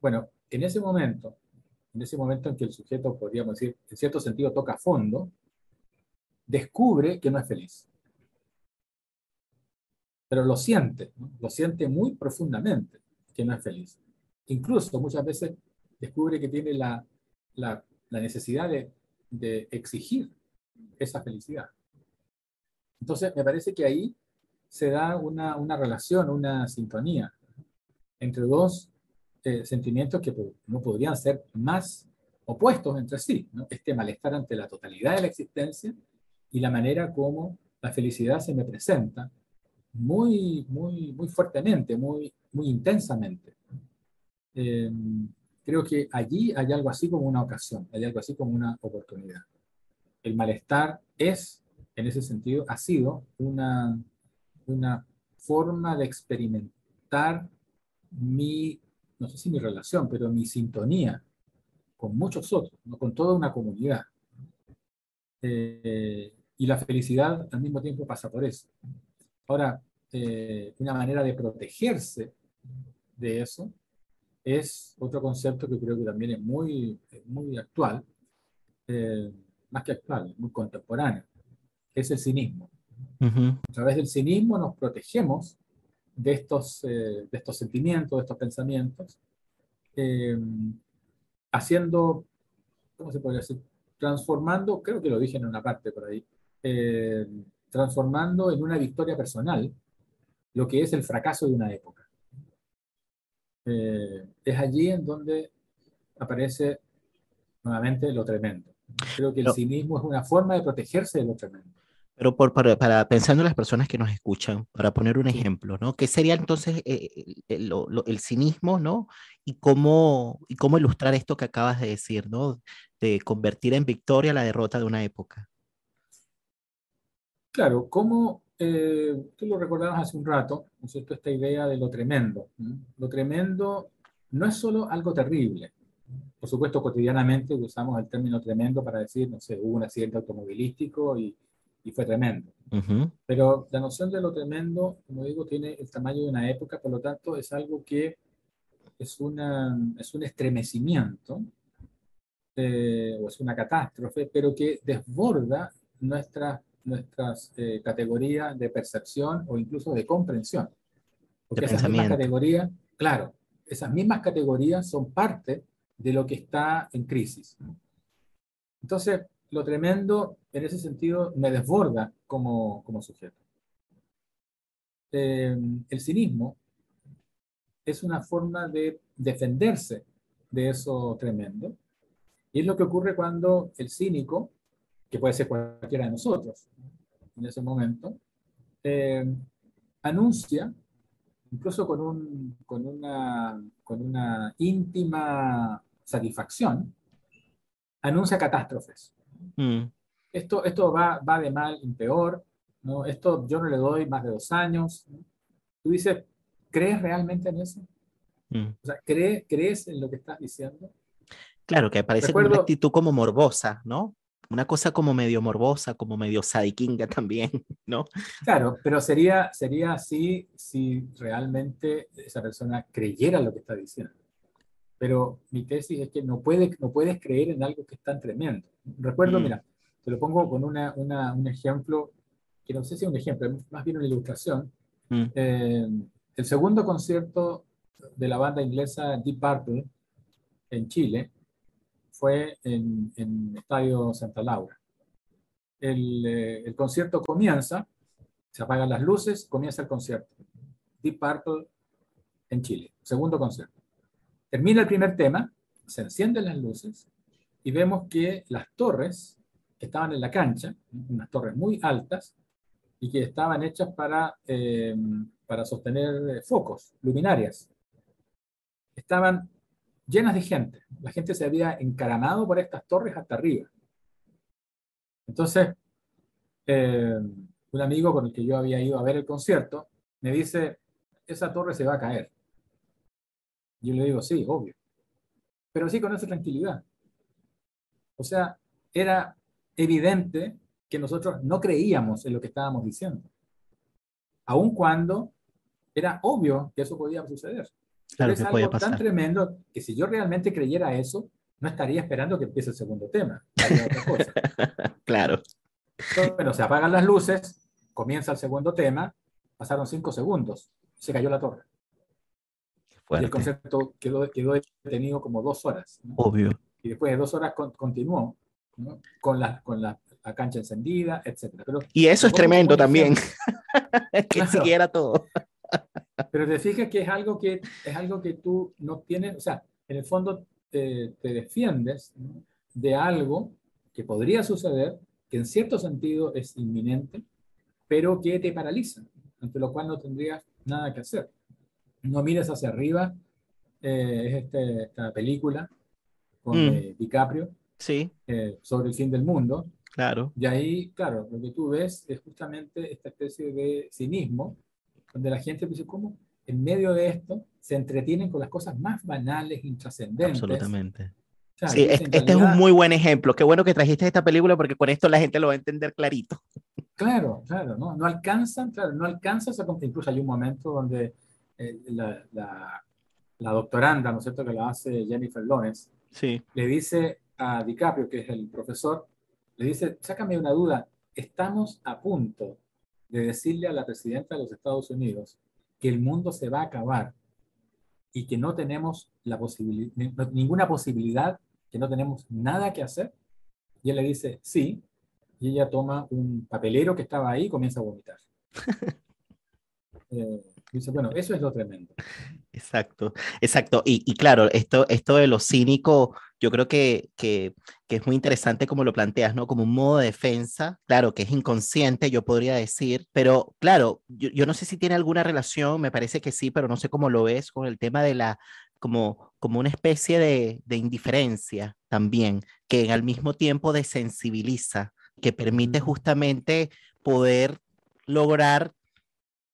Bueno, en ese momento, en ese momento en que el sujeto, podríamos decir, en cierto sentido toca fondo, descubre que no es feliz. Pero lo siente, lo siente muy profundamente. que no es feliz. Incluso muchas veces descubre que tiene la, la, necesidad de, de exigir esa felicidad. Entonces, me parece que ahí se da una, una relación, una sintonía entre dos eh, sentimientos que no podrían ser más opuestos entre sí. ¿no? Este malestar ante la totalidad de la existencia y la manera como la felicidad se me presenta muy, muy, muy fuertemente, muy, muy intensamente. Eh, creo que allí hay algo así como una ocasión, hay algo así como una oportunidad. El malestar es, en ese sentido, ha sido una, una forma de experimentar mi, no sé si mi relación, pero mi sintonía con muchos otros, ¿no? con toda una comunidad. Eh, y la felicidad al mismo tiempo pasa por eso. Ahora, eh, una manera de protegerse de eso es otro concepto que creo que también es muy, muy actual, eh, más que actual, muy contemporáneo, es el cinismo. A través del cinismo nos protegemos de estos, eh, de estos sentimientos, de estos pensamientos, eh, haciendo, ¿cómo se podría decir? Transformando, creo que lo dije en una parte por ahí, transformando en una victoria personal lo que es el fracaso de una época. Eh, es allí en donde aparece nuevamente lo tremendo. Creo que el cinismo es una forma de protegerse de lo tremendo. Pero por, para, para, pensando en las personas que nos escuchan, para poner un ejemplo, ¿no? ¿Qué sería entonces eh, el, el, cinismo, ¿no? Y cómo, y cómo ilustrar esto que acabas de decir, ¿no? De convertir en victoria la derrota de una época. Claro, cómo eh, tú lo recordabas hace un rato, ¿no es cierto? Esta idea de lo tremendo. Lo tremendo no es solo algo terrible. Por supuesto, cotidianamente usamos el término tremendo para decir, no sé, hubo un accidente automovilístico y, y fue tremendo. Pero la noción de lo tremendo, como digo, tiene el tamaño de una época, por lo tanto, es algo que es, una, es un estremecimiento eh, o es una catástrofe, pero que desborda nuestra nuestras eh, categorías de percepción o incluso de comprensión. Porque esas mismas categorías, claro, esas mismas categorías son parte de lo que está en crisis. Entonces, lo tremendo en ese sentido me desborda como, como sujeto. Eh, el cinismo es una forma de defenderse de eso tremendo. Y es lo que ocurre cuando el cínico que puede ser cualquiera de nosotros en ese momento, eh, anuncia, incluso con, un, con, una, con una íntima satisfacción, anuncia catástrofes. Mm. Esto, esto va, va de mal en peor, ¿no? esto yo no le doy más de dos años. Tú dices, ¿crees realmente en eso? Mm. O sea, ¿crees, ¿crees en lo que estás diciendo? Claro, que parece una actitud como morbosa, ¿no? una cosa como medio morbosa, como medio sadiquinga también, ¿no? Claro, pero sería, sería así si realmente esa persona creyera lo que está diciendo. Pero mi tesis es que no, puede, no puedes creer en algo que es tan tremendo. Recuerdo, mm. mira, te lo pongo con una, una, un ejemplo, que no sé si es un ejemplo, más bien una ilustración. Mm. Eh, el segundo concierto de la banda inglesa Deep Purple en Chile fue en, en Estadio Santa Laura. El, eh, el, concierto comienza, se apagan las luces, comienza el concierto. Deep Purple en Chile, segundo concierto. Termina el primer tema, se encienden las luces y vemos que las torres que estaban en la cancha, unas torres muy altas y que estaban hechas para, eh, para sostener focos, luminarias, estaban llenas de gente. La gente se había encaramado por estas torres hasta arriba. Entonces, eh, un amigo con el que yo había ido a ver el concierto me dice, esa torre se va a caer. Yo le digo, sí, obvio. Pero sí con esa tranquilidad. O sea, era evidente que nosotros no creíamos en lo que estábamos diciendo. Aun cuando era obvio que eso podía suceder. Claro, es algo tan tremendo que si yo realmente creyera eso, no estaría esperando que empiece el segundo tema. claro. bueno, se apagan las luces, comienza el segundo tema, pasaron cinco segundos, se cayó la torre. Y el concepto quedó, quedó detenido como dos horas. Obvio. Y después de dos horas continuó con, la, con la, cancha encendida, etc. y eso es tremendo también, que siguiera todo. Pero te fijas que es algo que, es algo que tú no tienes, o sea, en el fondo te, te defiendes de algo que podría suceder, que en cierto sentido es inminente, pero que te paraliza, ante lo cual no tendrías nada que hacer. No mires hacia arriba, eh, es este, esta película con mm. eh, DiCaprio sí. Eh, sobre el fin del mundo. Claro. Y ahí, claro, lo que tú ves es justamente esta especie de cinismo, donde la gente dice, ¿cómo en medio de esto se entretienen con las cosas más banales, intrascendentes? Absolutamente. sí, este, es un muy buen ejemplo. Qué bueno que trajiste esta película porque con esto la gente lo va a entender clarito. Claro, claro, no, no alcanzan, claro, no alcanzas a... Incluso hay un momento donde la, la, la, doctoranda, ¿no es cierto?, que la hace Jennifer Lawrence, sí. le dice a DiCaprio, que es el profesor, le dice, sácame una duda, estamos a punto de decirle a la presidenta de los Estados Unidos que el mundo se va a acabar y que no tenemos la posibilidad, ninguna posibilidad, que no tenemos nada que hacer. Y él le dice, sí, y ella toma un papelero que estaba ahí y comienza a vomitar. eh, dice, bueno, eso es lo tremendo. Exacto, exacto. Y, y, claro, esto, esto de lo cínico, yo creo que, que, que, es muy interesante como lo planteas, ¿no? Como un modo de defensa, claro, que es inconsciente, yo podría decir, pero claro, yo, yo no sé si tiene alguna relación, me parece que sí, pero no sé cómo lo ves con el tema de la, como, como una especie de, de indiferencia también, que al mismo tiempo desensibiliza, que permite justamente poder lograr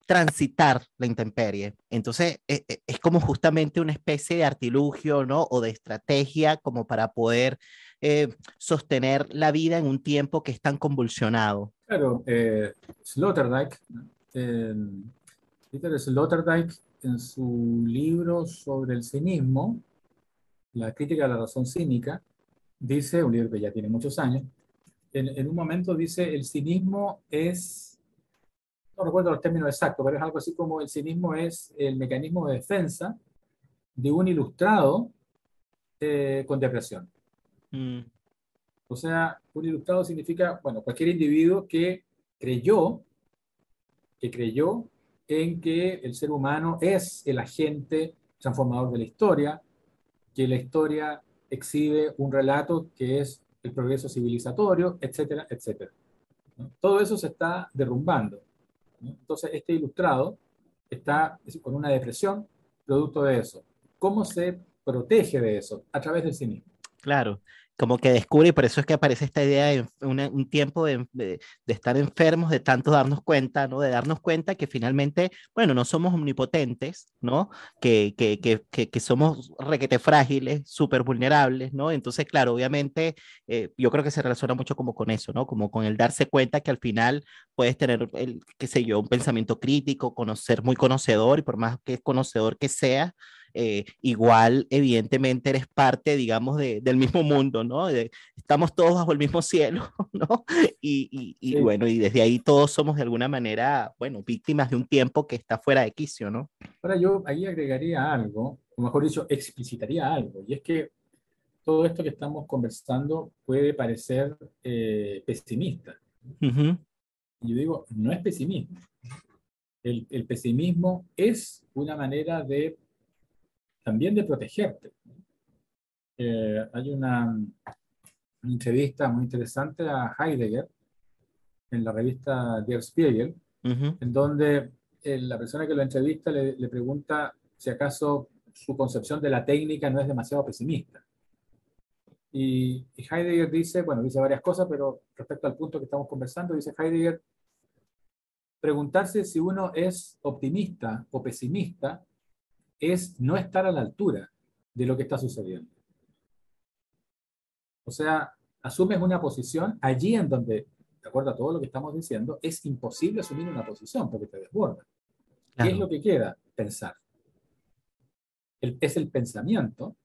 transitar la intemperie. Entonces, e, e, es, como justamente una especie de artilugio, ¿no? O de estrategia como para poder eh, sostener la vida en un tiempo que es tan convulsionado. Claro, eh, Sloterdijk, Peter Sloterdijk, en su libro sobre el cinismo, La crítica de la razón cínica, dice, un libro que ya tiene muchos años, en, en un momento dice, el cinismo es no recuerdo los términos exactos, pero es algo así como el cinismo es el mecanismo de defensa de un ilustrado eh, con depresión. Mm. O sea, un ilustrado significa, bueno, cualquier individuo que creyó, que creyó en que el ser humano es el agente transformador de la historia, que la historia exhibe un relato que es el progreso civilizatorio, etcétera, etcétera. Todo eso se está derrumbando. Entonces, este ilustrado está con una depresión producto de eso. ¿Cómo se protege de eso? A través del cinismo. Claro, como que descubre, y por eso es que aparece esta idea de un tiempo de, de, estar enfermos, de tanto darnos cuenta, ¿no? De darnos cuenta que finalmente, bueno, no somos omnipotentes, ¿no? Que, que, que, que somos requete frágiles, súper vulnerables, ¿no? Entonces, claro, obviamente, eh, yo creo que se relaciona mucho como con eso, ¿no? Como con el darse cuenta que al final puedes tener, el, qué sé yo, un pensamiento crítico, conocer muy conocedor, y por más que conocedor que sea, eh, igual evidentemente eres parte, digamos, de, del mismo mundo, ¿no? estamos todos bajo el mismo cielo, ¿no? Y, y, bueno, y desde ahí todos somos de alguna manera, bueno, víctimas de un tiempo que está fuera de quicio, ¿no? Ahora yo ahí agregaría algo, o mejor dicho, explicitaría algo, y es que todo esto que estamos conversando puede parecer eh, pesimista. Y yo digo, no es pesimismo. El, el, pesimismo es una manera de también de protegerte. Eh, hay una, entrevista muy interesante a Heidegger en la revista Der Spiegel, en donde eh, la persona que lo entrevista le, pregunta si acaso su concepción de la técnica no es demasiado pesimista. Y, y, Heidegger dice, bueno, dice varias cosas, pero respecto al punto que estamos conversando, dice Heidegger, preguntarse si uno es optimista o pesimista es no estar a la altura de lo que está sucediendo. O sea, asumes una posición allí en donde, de acuerdo a todo lo que estamos diciendo, es imposible asumir una posición porque te desborda. ¿Qué es lo que queda? Pensar. es el pensamiento,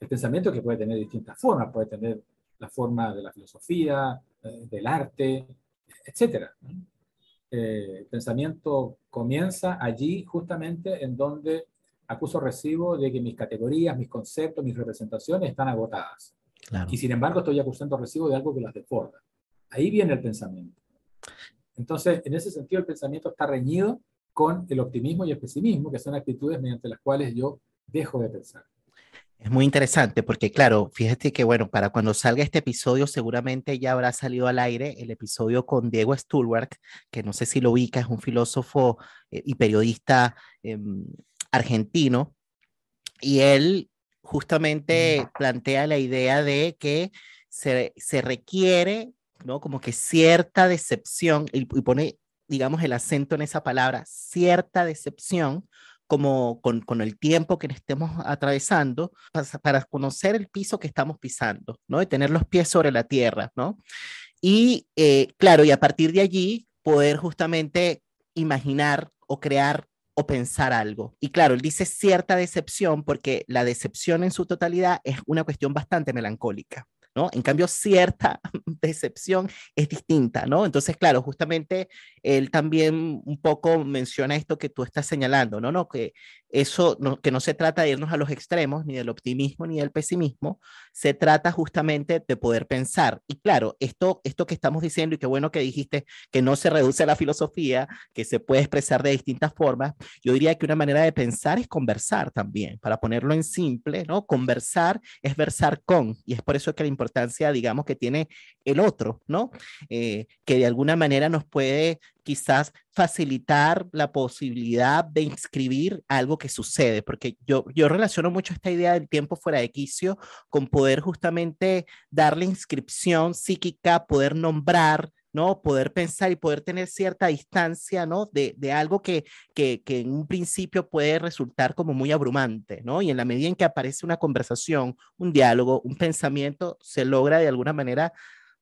el pensamiento que puede tener distintas formas, puede tener la forma de la filosofía, eh, del arte, etc. Eh, el pensamiento comienza allí justamente en donde acuso recibo de que mis categorías, mis conceptos, mis representaciones están agotadas. Y sin embargo estoy acusando recibo de algo que las desborda. Ahí viene el pensamiento. Entonces, en ese sentido, el pensamiento está reñido con el optimismo y el pesimismo, que son actitudes mediante las cuales yo dejo de pensar. Es muy interesante porque, claro, fíjate que, bueno, para cuando salga este episodio, seguramente ya habrá salido al aire el episodio con Diego Stulwerk, que no sé si lo ubica, es un filósofo eh, y periodista em, argentino, y él justamente plantea la idea de que se, se requiere, ¿no? Como que cierta decepción, y, y pone, digamos, el acento en esa palabra, cierta decepción como con, con, el tiempo que estemos atravesando para, para, conocer el piso que estamos pisando, ¿no? Y tener los pies sobre la tierra, ¿no? Y eh, claro, y a partir de allí poder justamente imaginar o crear o pensar algo. Y claro, él dice cierta decepción porque la decepción en su totalidad es una cuestión bastante melancólica. ¿No? En cambio, cierta decepción es distinta, ¿no? Entonces, claro, justamente él también un poco menciona esto que tú estás señalando, ¿no? no que eso, no, que no se trata de irnos a los extremos, ni del optimismo ni del pesimismo, se trata justamente de poder pensar. Y claro, esto, esto que estamos diciendo, y qué bueno que dijiste que no se reduce a la filosofía, que se puede expresar de distintas formas, yo diría que una manera de pensar es conversar también, para ponerlo en simple, ¿no? Conversar es versar con, y es por eso que la importancia, digamos, que tiene el otro, ¿no? Eh, que de alguna manera nos puede quizás facilitar la posibilidad de inscribir algo que sucede, porque yo, yo relaciono mucho esta idea del tiempo fuera de quicio con poder justamente darle inscripción psíquica, poder nombrar, ¿no? Poder pensar y poder tener cierta distancia, ¿no? De, de algo que, que, que, en un principio puede resultar como muy abrumante, ¿no? Y en la medida en que aparece una conversación, un diálogo, un pensamiento, se logra de alguna manera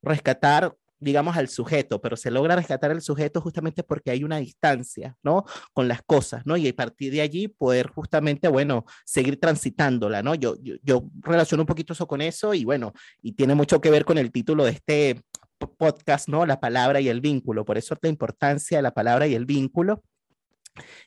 rescatar digamos, al sujeto, pero se logra rescatar el sujeto justamente porque hay una distancia, ¿no? Con las cosas, ¿no? Y a partir de allí poder justamente, bueno, seguir transitándola, ¿no? Yo, yo, yo relaciono un poquito eso con eso y bueno, y tiene mucho que ver con el título de este podcast, ¿no? La palabra y el vínculo. Por eso la importancia de la palabra y el vínculo.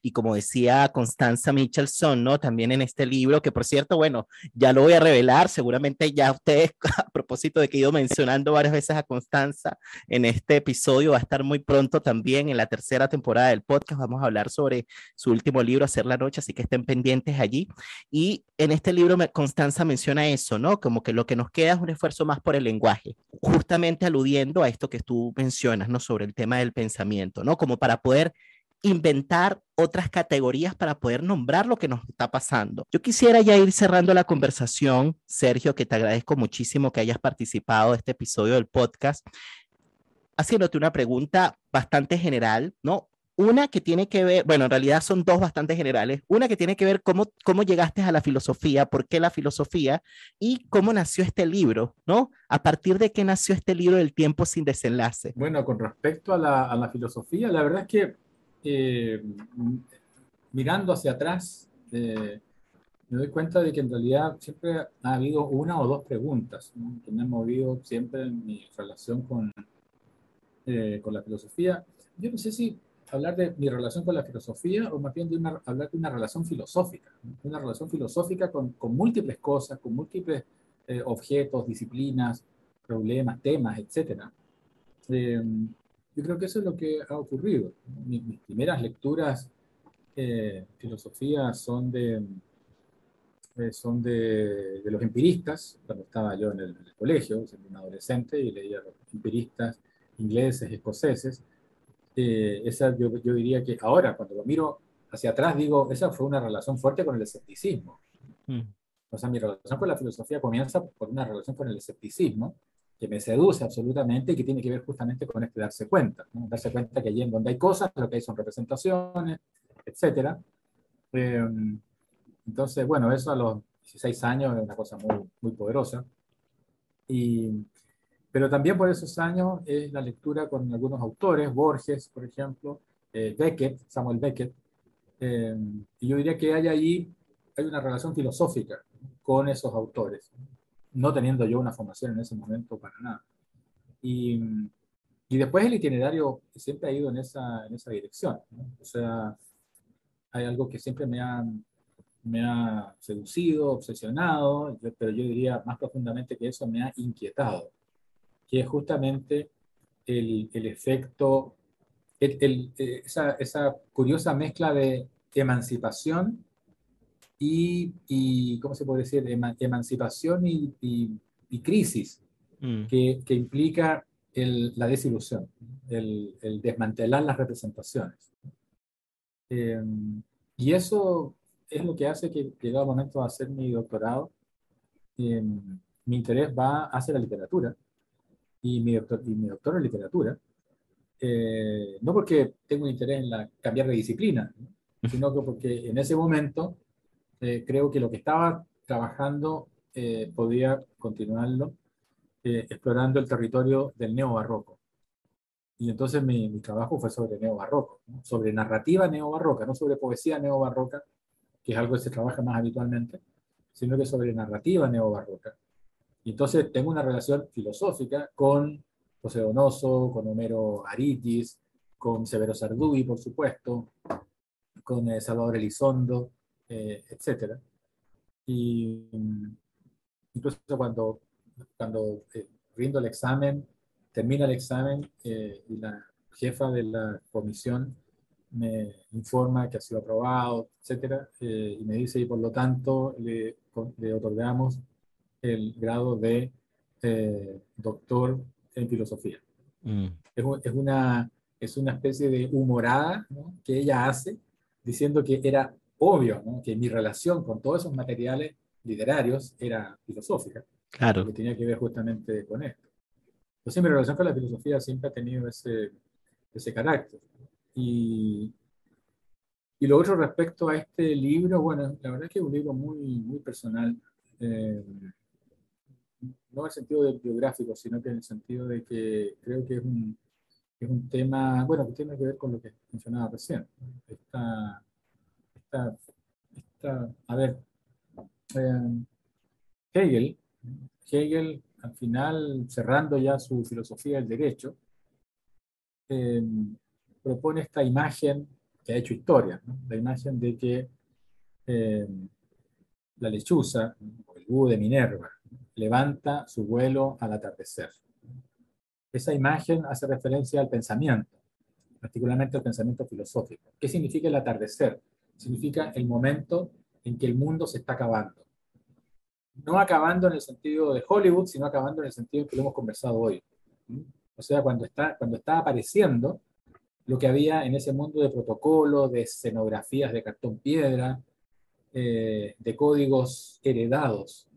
Y como decía Constanza Michelson, ¿no? También en este libro, que por cierto, bueno, ya lo voy a revelar, seguramente ya ustedes, a propósito de que he ido mencionando varias veces a Constanza en este episodio, va a estar muy pronto también en la tercera temporada del podcast, vamos a hablar sobre su último libro, Hacer la Noche, así que estén pendientes allí. Y en este libro Constanza menciona eso, ¿no? Como que lo que nos queda es un esfuerzo más por el lenguaje, justamente aludiendo a esto que tú mencionas, ¿no? Sobre el tema del pensamiento, ¿no? Como para poder inventar otras categorías para poder nombrar lo que nos está pasando. Yo quisiera ya ir cerrando la conversación, Sergio, que te agradezco muchísimo que hayas participado de este episodio del podcast, haciéndote una pregunta bastante general, ¿no? Una que tiene que ver, bueno, en realidad son dos bastante generales. Una que tiene que ver cómo, cómo llegaste a la filosofía, por qué la filosofía y cómo nació este libro, ¿no? A partir de qué nació este libro del tiempo sin desenlace. Bueno, con respecto a la, a la filosofía, la verdad es que eh, mirando hacia atrás, eh, me doy cuenta de que en realidad siempre ha habido una o dos preguntas que me han movido siempre en mi relación con, eh, con la filosofía. Yo no sé si hablar de mi relación con la filosofía o más bien de una, hablar de una relación filosófica, una relación filosófica con, con múltiples cosas, con múltiples objetos, disciplinas, problemas, temas, etc. Yo creo que eso es lo que ha ocurrido. Mis, primeras lecturas eh, filosofía son de, eh, son de, de, los empiristas, cuando estaba yo en el, colegio, siendo un adolescente, y leía los empiristas ingleses, escoceses. Eh, esa yo, yo, diría que ahora, cuando lo miro hacia atrás, digo, esa fue una relación fuerte con el escepticismo. Mm. O sea, mi relación con la filosofía comienza por una relación con el escepticismo, que me seduce absolutamente y que tiene que ver justamente con este darse cuenta, darse cuenta que allí en donde hay cosas, lo que hay son representaciones, etc. Eh, entonces, bueno, eso a los 16 años es una cosa muy, muy poderosa. Y, pero también por esos años es la lectura con algunos autores, Borges, por ejemplo, eh, Beckett, Samuel Beckett, eh, y yo diría que hay ahí hay una relación filosófica con esos autores no teniendo yo una formación en ese momento para nada. Y, y después el itinerario siempre ha ido en esa, en esa dirección. O sea, hay algo que siempre me ha, me ha seducido, obsesionado, pero yo diría más profundamente que eso me ha inquietado, que es justamente el, el efecto, el, eh, esa, esa, curiosa mezcla de emancipación y, y ¿cómo se puede decir? emancipación y, y, crisis mm. que, que, implica la desilusión, el, desmantelar las representaciones. Eh, y eso es lo que hace que, llegado el momento de hacer mi doctorado, eh, mi interés va hacia la literatura y mi, doctor, y mi doctor en literatura, eh, no porque tengo un interés en la, cambiar de disciplina, sino que porque en ese momento eh, creo que lo que estaba trabajando podía continuarlo explorando el territorio del neobarroco. Y entonces mi, mi trabajo fue sobre neobarroco, ¿no? sobre narrativa neobarroca, no sobre poesía neobarroca, que es algo que se trabaja más habitualmente, sino que sobre narrativa neobarroca. Y entonces tengo una relación filosófica con José Donoso, con Homero Aritis, con Severo Sarduy, por supuesto, con eh, Salvador Elizondo, eh, etc. Y mm, incluso cuando, cuando eh, rindo el examen, termina el examen y la jefa de la comisión me informa que ha sido aprobado, etcétera, eh, y me dice, y por lo tanto le, le otorgamos el grado de eh, doctor en filosofía. Mm. Es, es, una, es una especie de humorada que ella hace, diciendo que era obvio que mi relación con todos esos materiales literarios era filosófica. Claro. Que tenía que ver justamente con esto. Entonces mi relación con la filosofía siempre ha tenido ese, ese carácter. Y, y lo otro respecto a este libro, bueno, la verdad es que es un libro muy, muy personal, eh, no en el sentido de biográfico, sino que en el sentido de que creo que es un, es un tema, bueno, que tiene que ver con lo que mencionaba recién. Esta, a ver, eh, Hegel, Hegel al final, cerrando ya su filosofía del derecho, eh, propone esta imagen que ha hecho historia, la imagen de que eh, la lechuza, o el búho de Minerva, levanta su vuelo al atardecer. Esa imagen hace referencia al pensamiento, particularmente al pensamiento filosófico. ¿Qué significa el atardecer? Significa el momento en que el mundo se está acabando. No acabando en el sentido de Hollywood, sino acabando en el sentido en que lo hemos conversado hoy. O sea, cuando está, cuando está apareciendo lo que había en ese mundo de protocolo, de escenografías de cartón piedra, eh, de códigos heredados.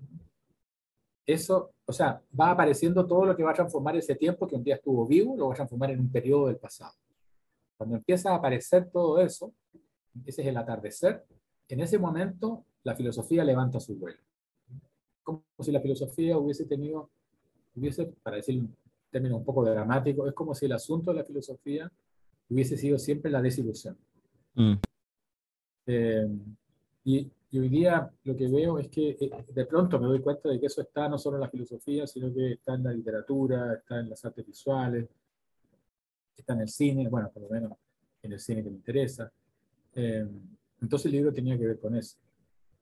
Eso, o sea, va apareciendo todo lo que va a transformar ese tiempo que un día estuvo vivo, lo va a transformar en un periodo del pasado. Cuando empieza a aparecer todo eso, ese es el atardecer, en ese momento la filosofía levanta su vuelo. Como si la filosofía hubiese tenido, hubiese, para decir un término un poco dramático, es como si el asunto de la filosofía hubiese sido siempre la desilusión. Mm. Eh, y, hoy día lo que veo es que eh, de pronto me doy cuenta de que eso está no solo en la filosofía, sino que está en la literatura, está en las artes visuales, está en el cine, bueno, por lo menos en el cine que me interesa. Eh, entonces el libro tenía que ver con eso.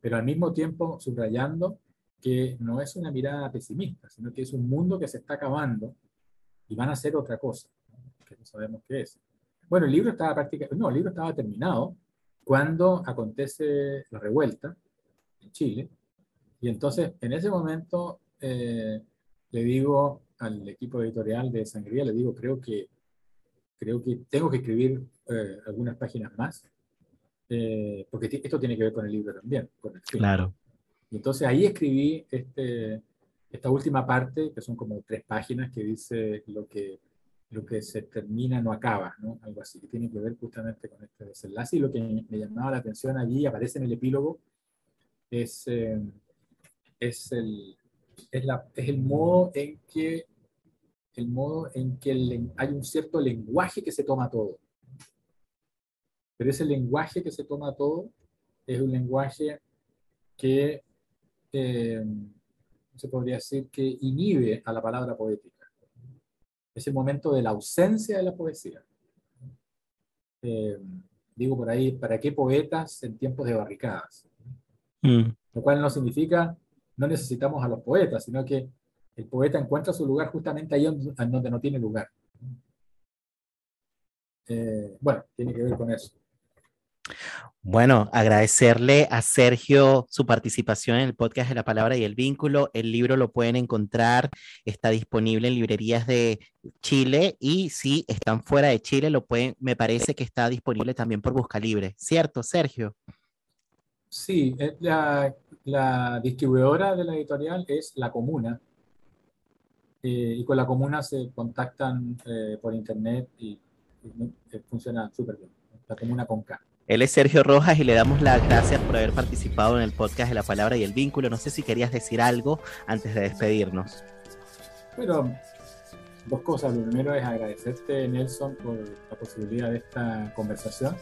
Pero al mismo tiempo subrayando que no es una mirada pesimista, sino que es un mundo que se está acabando y van a hacer otra cosa, que no sabemos qué es. Bueno, el libro estaba prácticamente, no, el libro estaba terminado cuando acontece la revuelta en Chile. Y entonces, en ese momento, eh, le digo al equipo editorial de Sangría, le digo, creo que, creo que tengo que escribir eh, algunas páginas más, eh, porque esto tiene que ver con el libro también. Con el Claro. Y entonces ahí escribí este, esta última parte, que son como tres páginas, que dice lo que lo que se termina no acaba, ¿no? Algo así, que tiene que ver justamente con este desenlace. Y lo que me llamaba la atención allí, aparece en el epílogo, es, eh, es, el, es, la, es el modo en que, el modo en que hay un cierto lenguaje que se toma todo. Pero ese lenguaje que se toma todo es un lenguaje que eh, se podría decir que inhibe a la palabra poética es el momento de la ausencia de la poesía. Eh, digo por ahí, ¿para qué poetas en tiempos de barricadas? Mm. Lo cual no significa no necesitamos a los poetas, sino que el poeta encuentra su lugar justamente ahí donde no tiene lugar. Eh, bueno, tiene que ver con eso. Bueno, agradecerle a Sergio su participación en el podcast de La Palabra y el Vínculo. El libro lo pueden encontrar, está disponible en librerías de Chile y si están fuera de Chile, lo pueden, me parece que está disponible también por Busca Libre, ¿cierto, Sergio? Sí, eh, la, distribuidora de la editorial es La Comuna. Eh, y con La Comuna se contactan eh, por internet y, funciona súper bien. La Comuna con. Él es Sergio Rojas y le damos las gracias por haber participado en el podcast de La Palabra y el Vínculo. No sé si querías decir algo antes de despedirnos. Bueno, dos cosas. Lo primero es agradecerte, Nelson, por la posibilidad de esta conversación.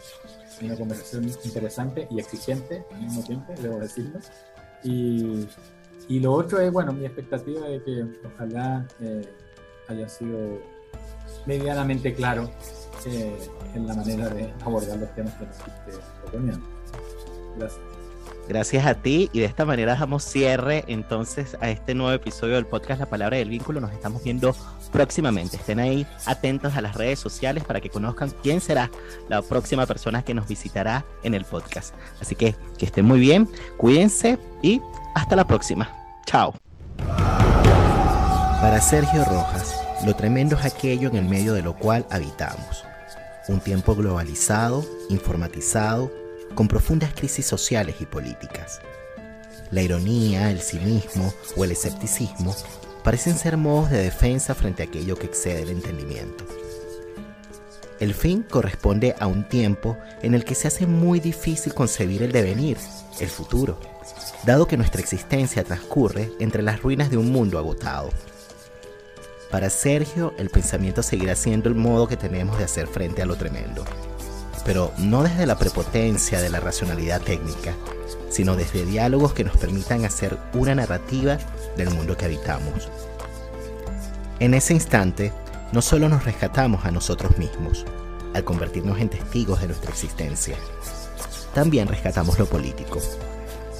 Una conversación interesante y exigente al mismo tiempo, debo decirlo. Y, y lo otro es, bueno, mi expectativa de que ojalá eh, haya sido medianamente claro eh, en la manera de abordar los temas que nos proponiendo. Gracias. Gracias a ti y de esta manera damos cierre entonces a este nuevo episodio del podcast La Palabra del Vínculo. Nos estamos viendo próximamente. Estén ahí atentos a las redes sociales para que conozcan quién será la próxima persona que nos visitará en el podcast. Así que que estén muy bien, cuídense y hasta la próxima. Chao. Para Sergio Rojas, lo tremendo es aquello en el medio de lo cual habitamos. Un tiempo globalizado, informatizado, con profundas crisis sociales y políticas. La ironía, el cinismo o el escepticismo parecen ser modos de defensa frente a aquello que excede el entendimiento. El fin corresponde a un tiempo en el que se hace muy difícil concebir el devenir, el futuro, dado que nuestra existencia transcurre entre las ruinas de un mundo agotado. Para Sergio, el pensamiento seguirá siendo el modo que tenemos de hacer frente a lo tremendo pero no desde la prepotencia de la racionalidad técnica, sino desde diálogos que nos permitan hacer una narrativa del mundo que habitamos. En ese instante, no solo nos rescatamos a nosotros mismos, al convertirnos en testigos de nuestra existencia, también rescatamos lo político,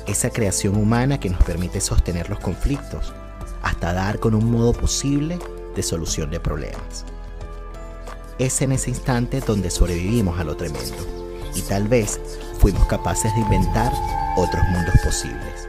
esa creación humana que nos permite sostener los conflictos, hasta dar con un modo posible de solución de problemas es en ese instante donde sobrevivimos a lo tremendo y tal vez fuimos capaces de inventar otros mundos posibles.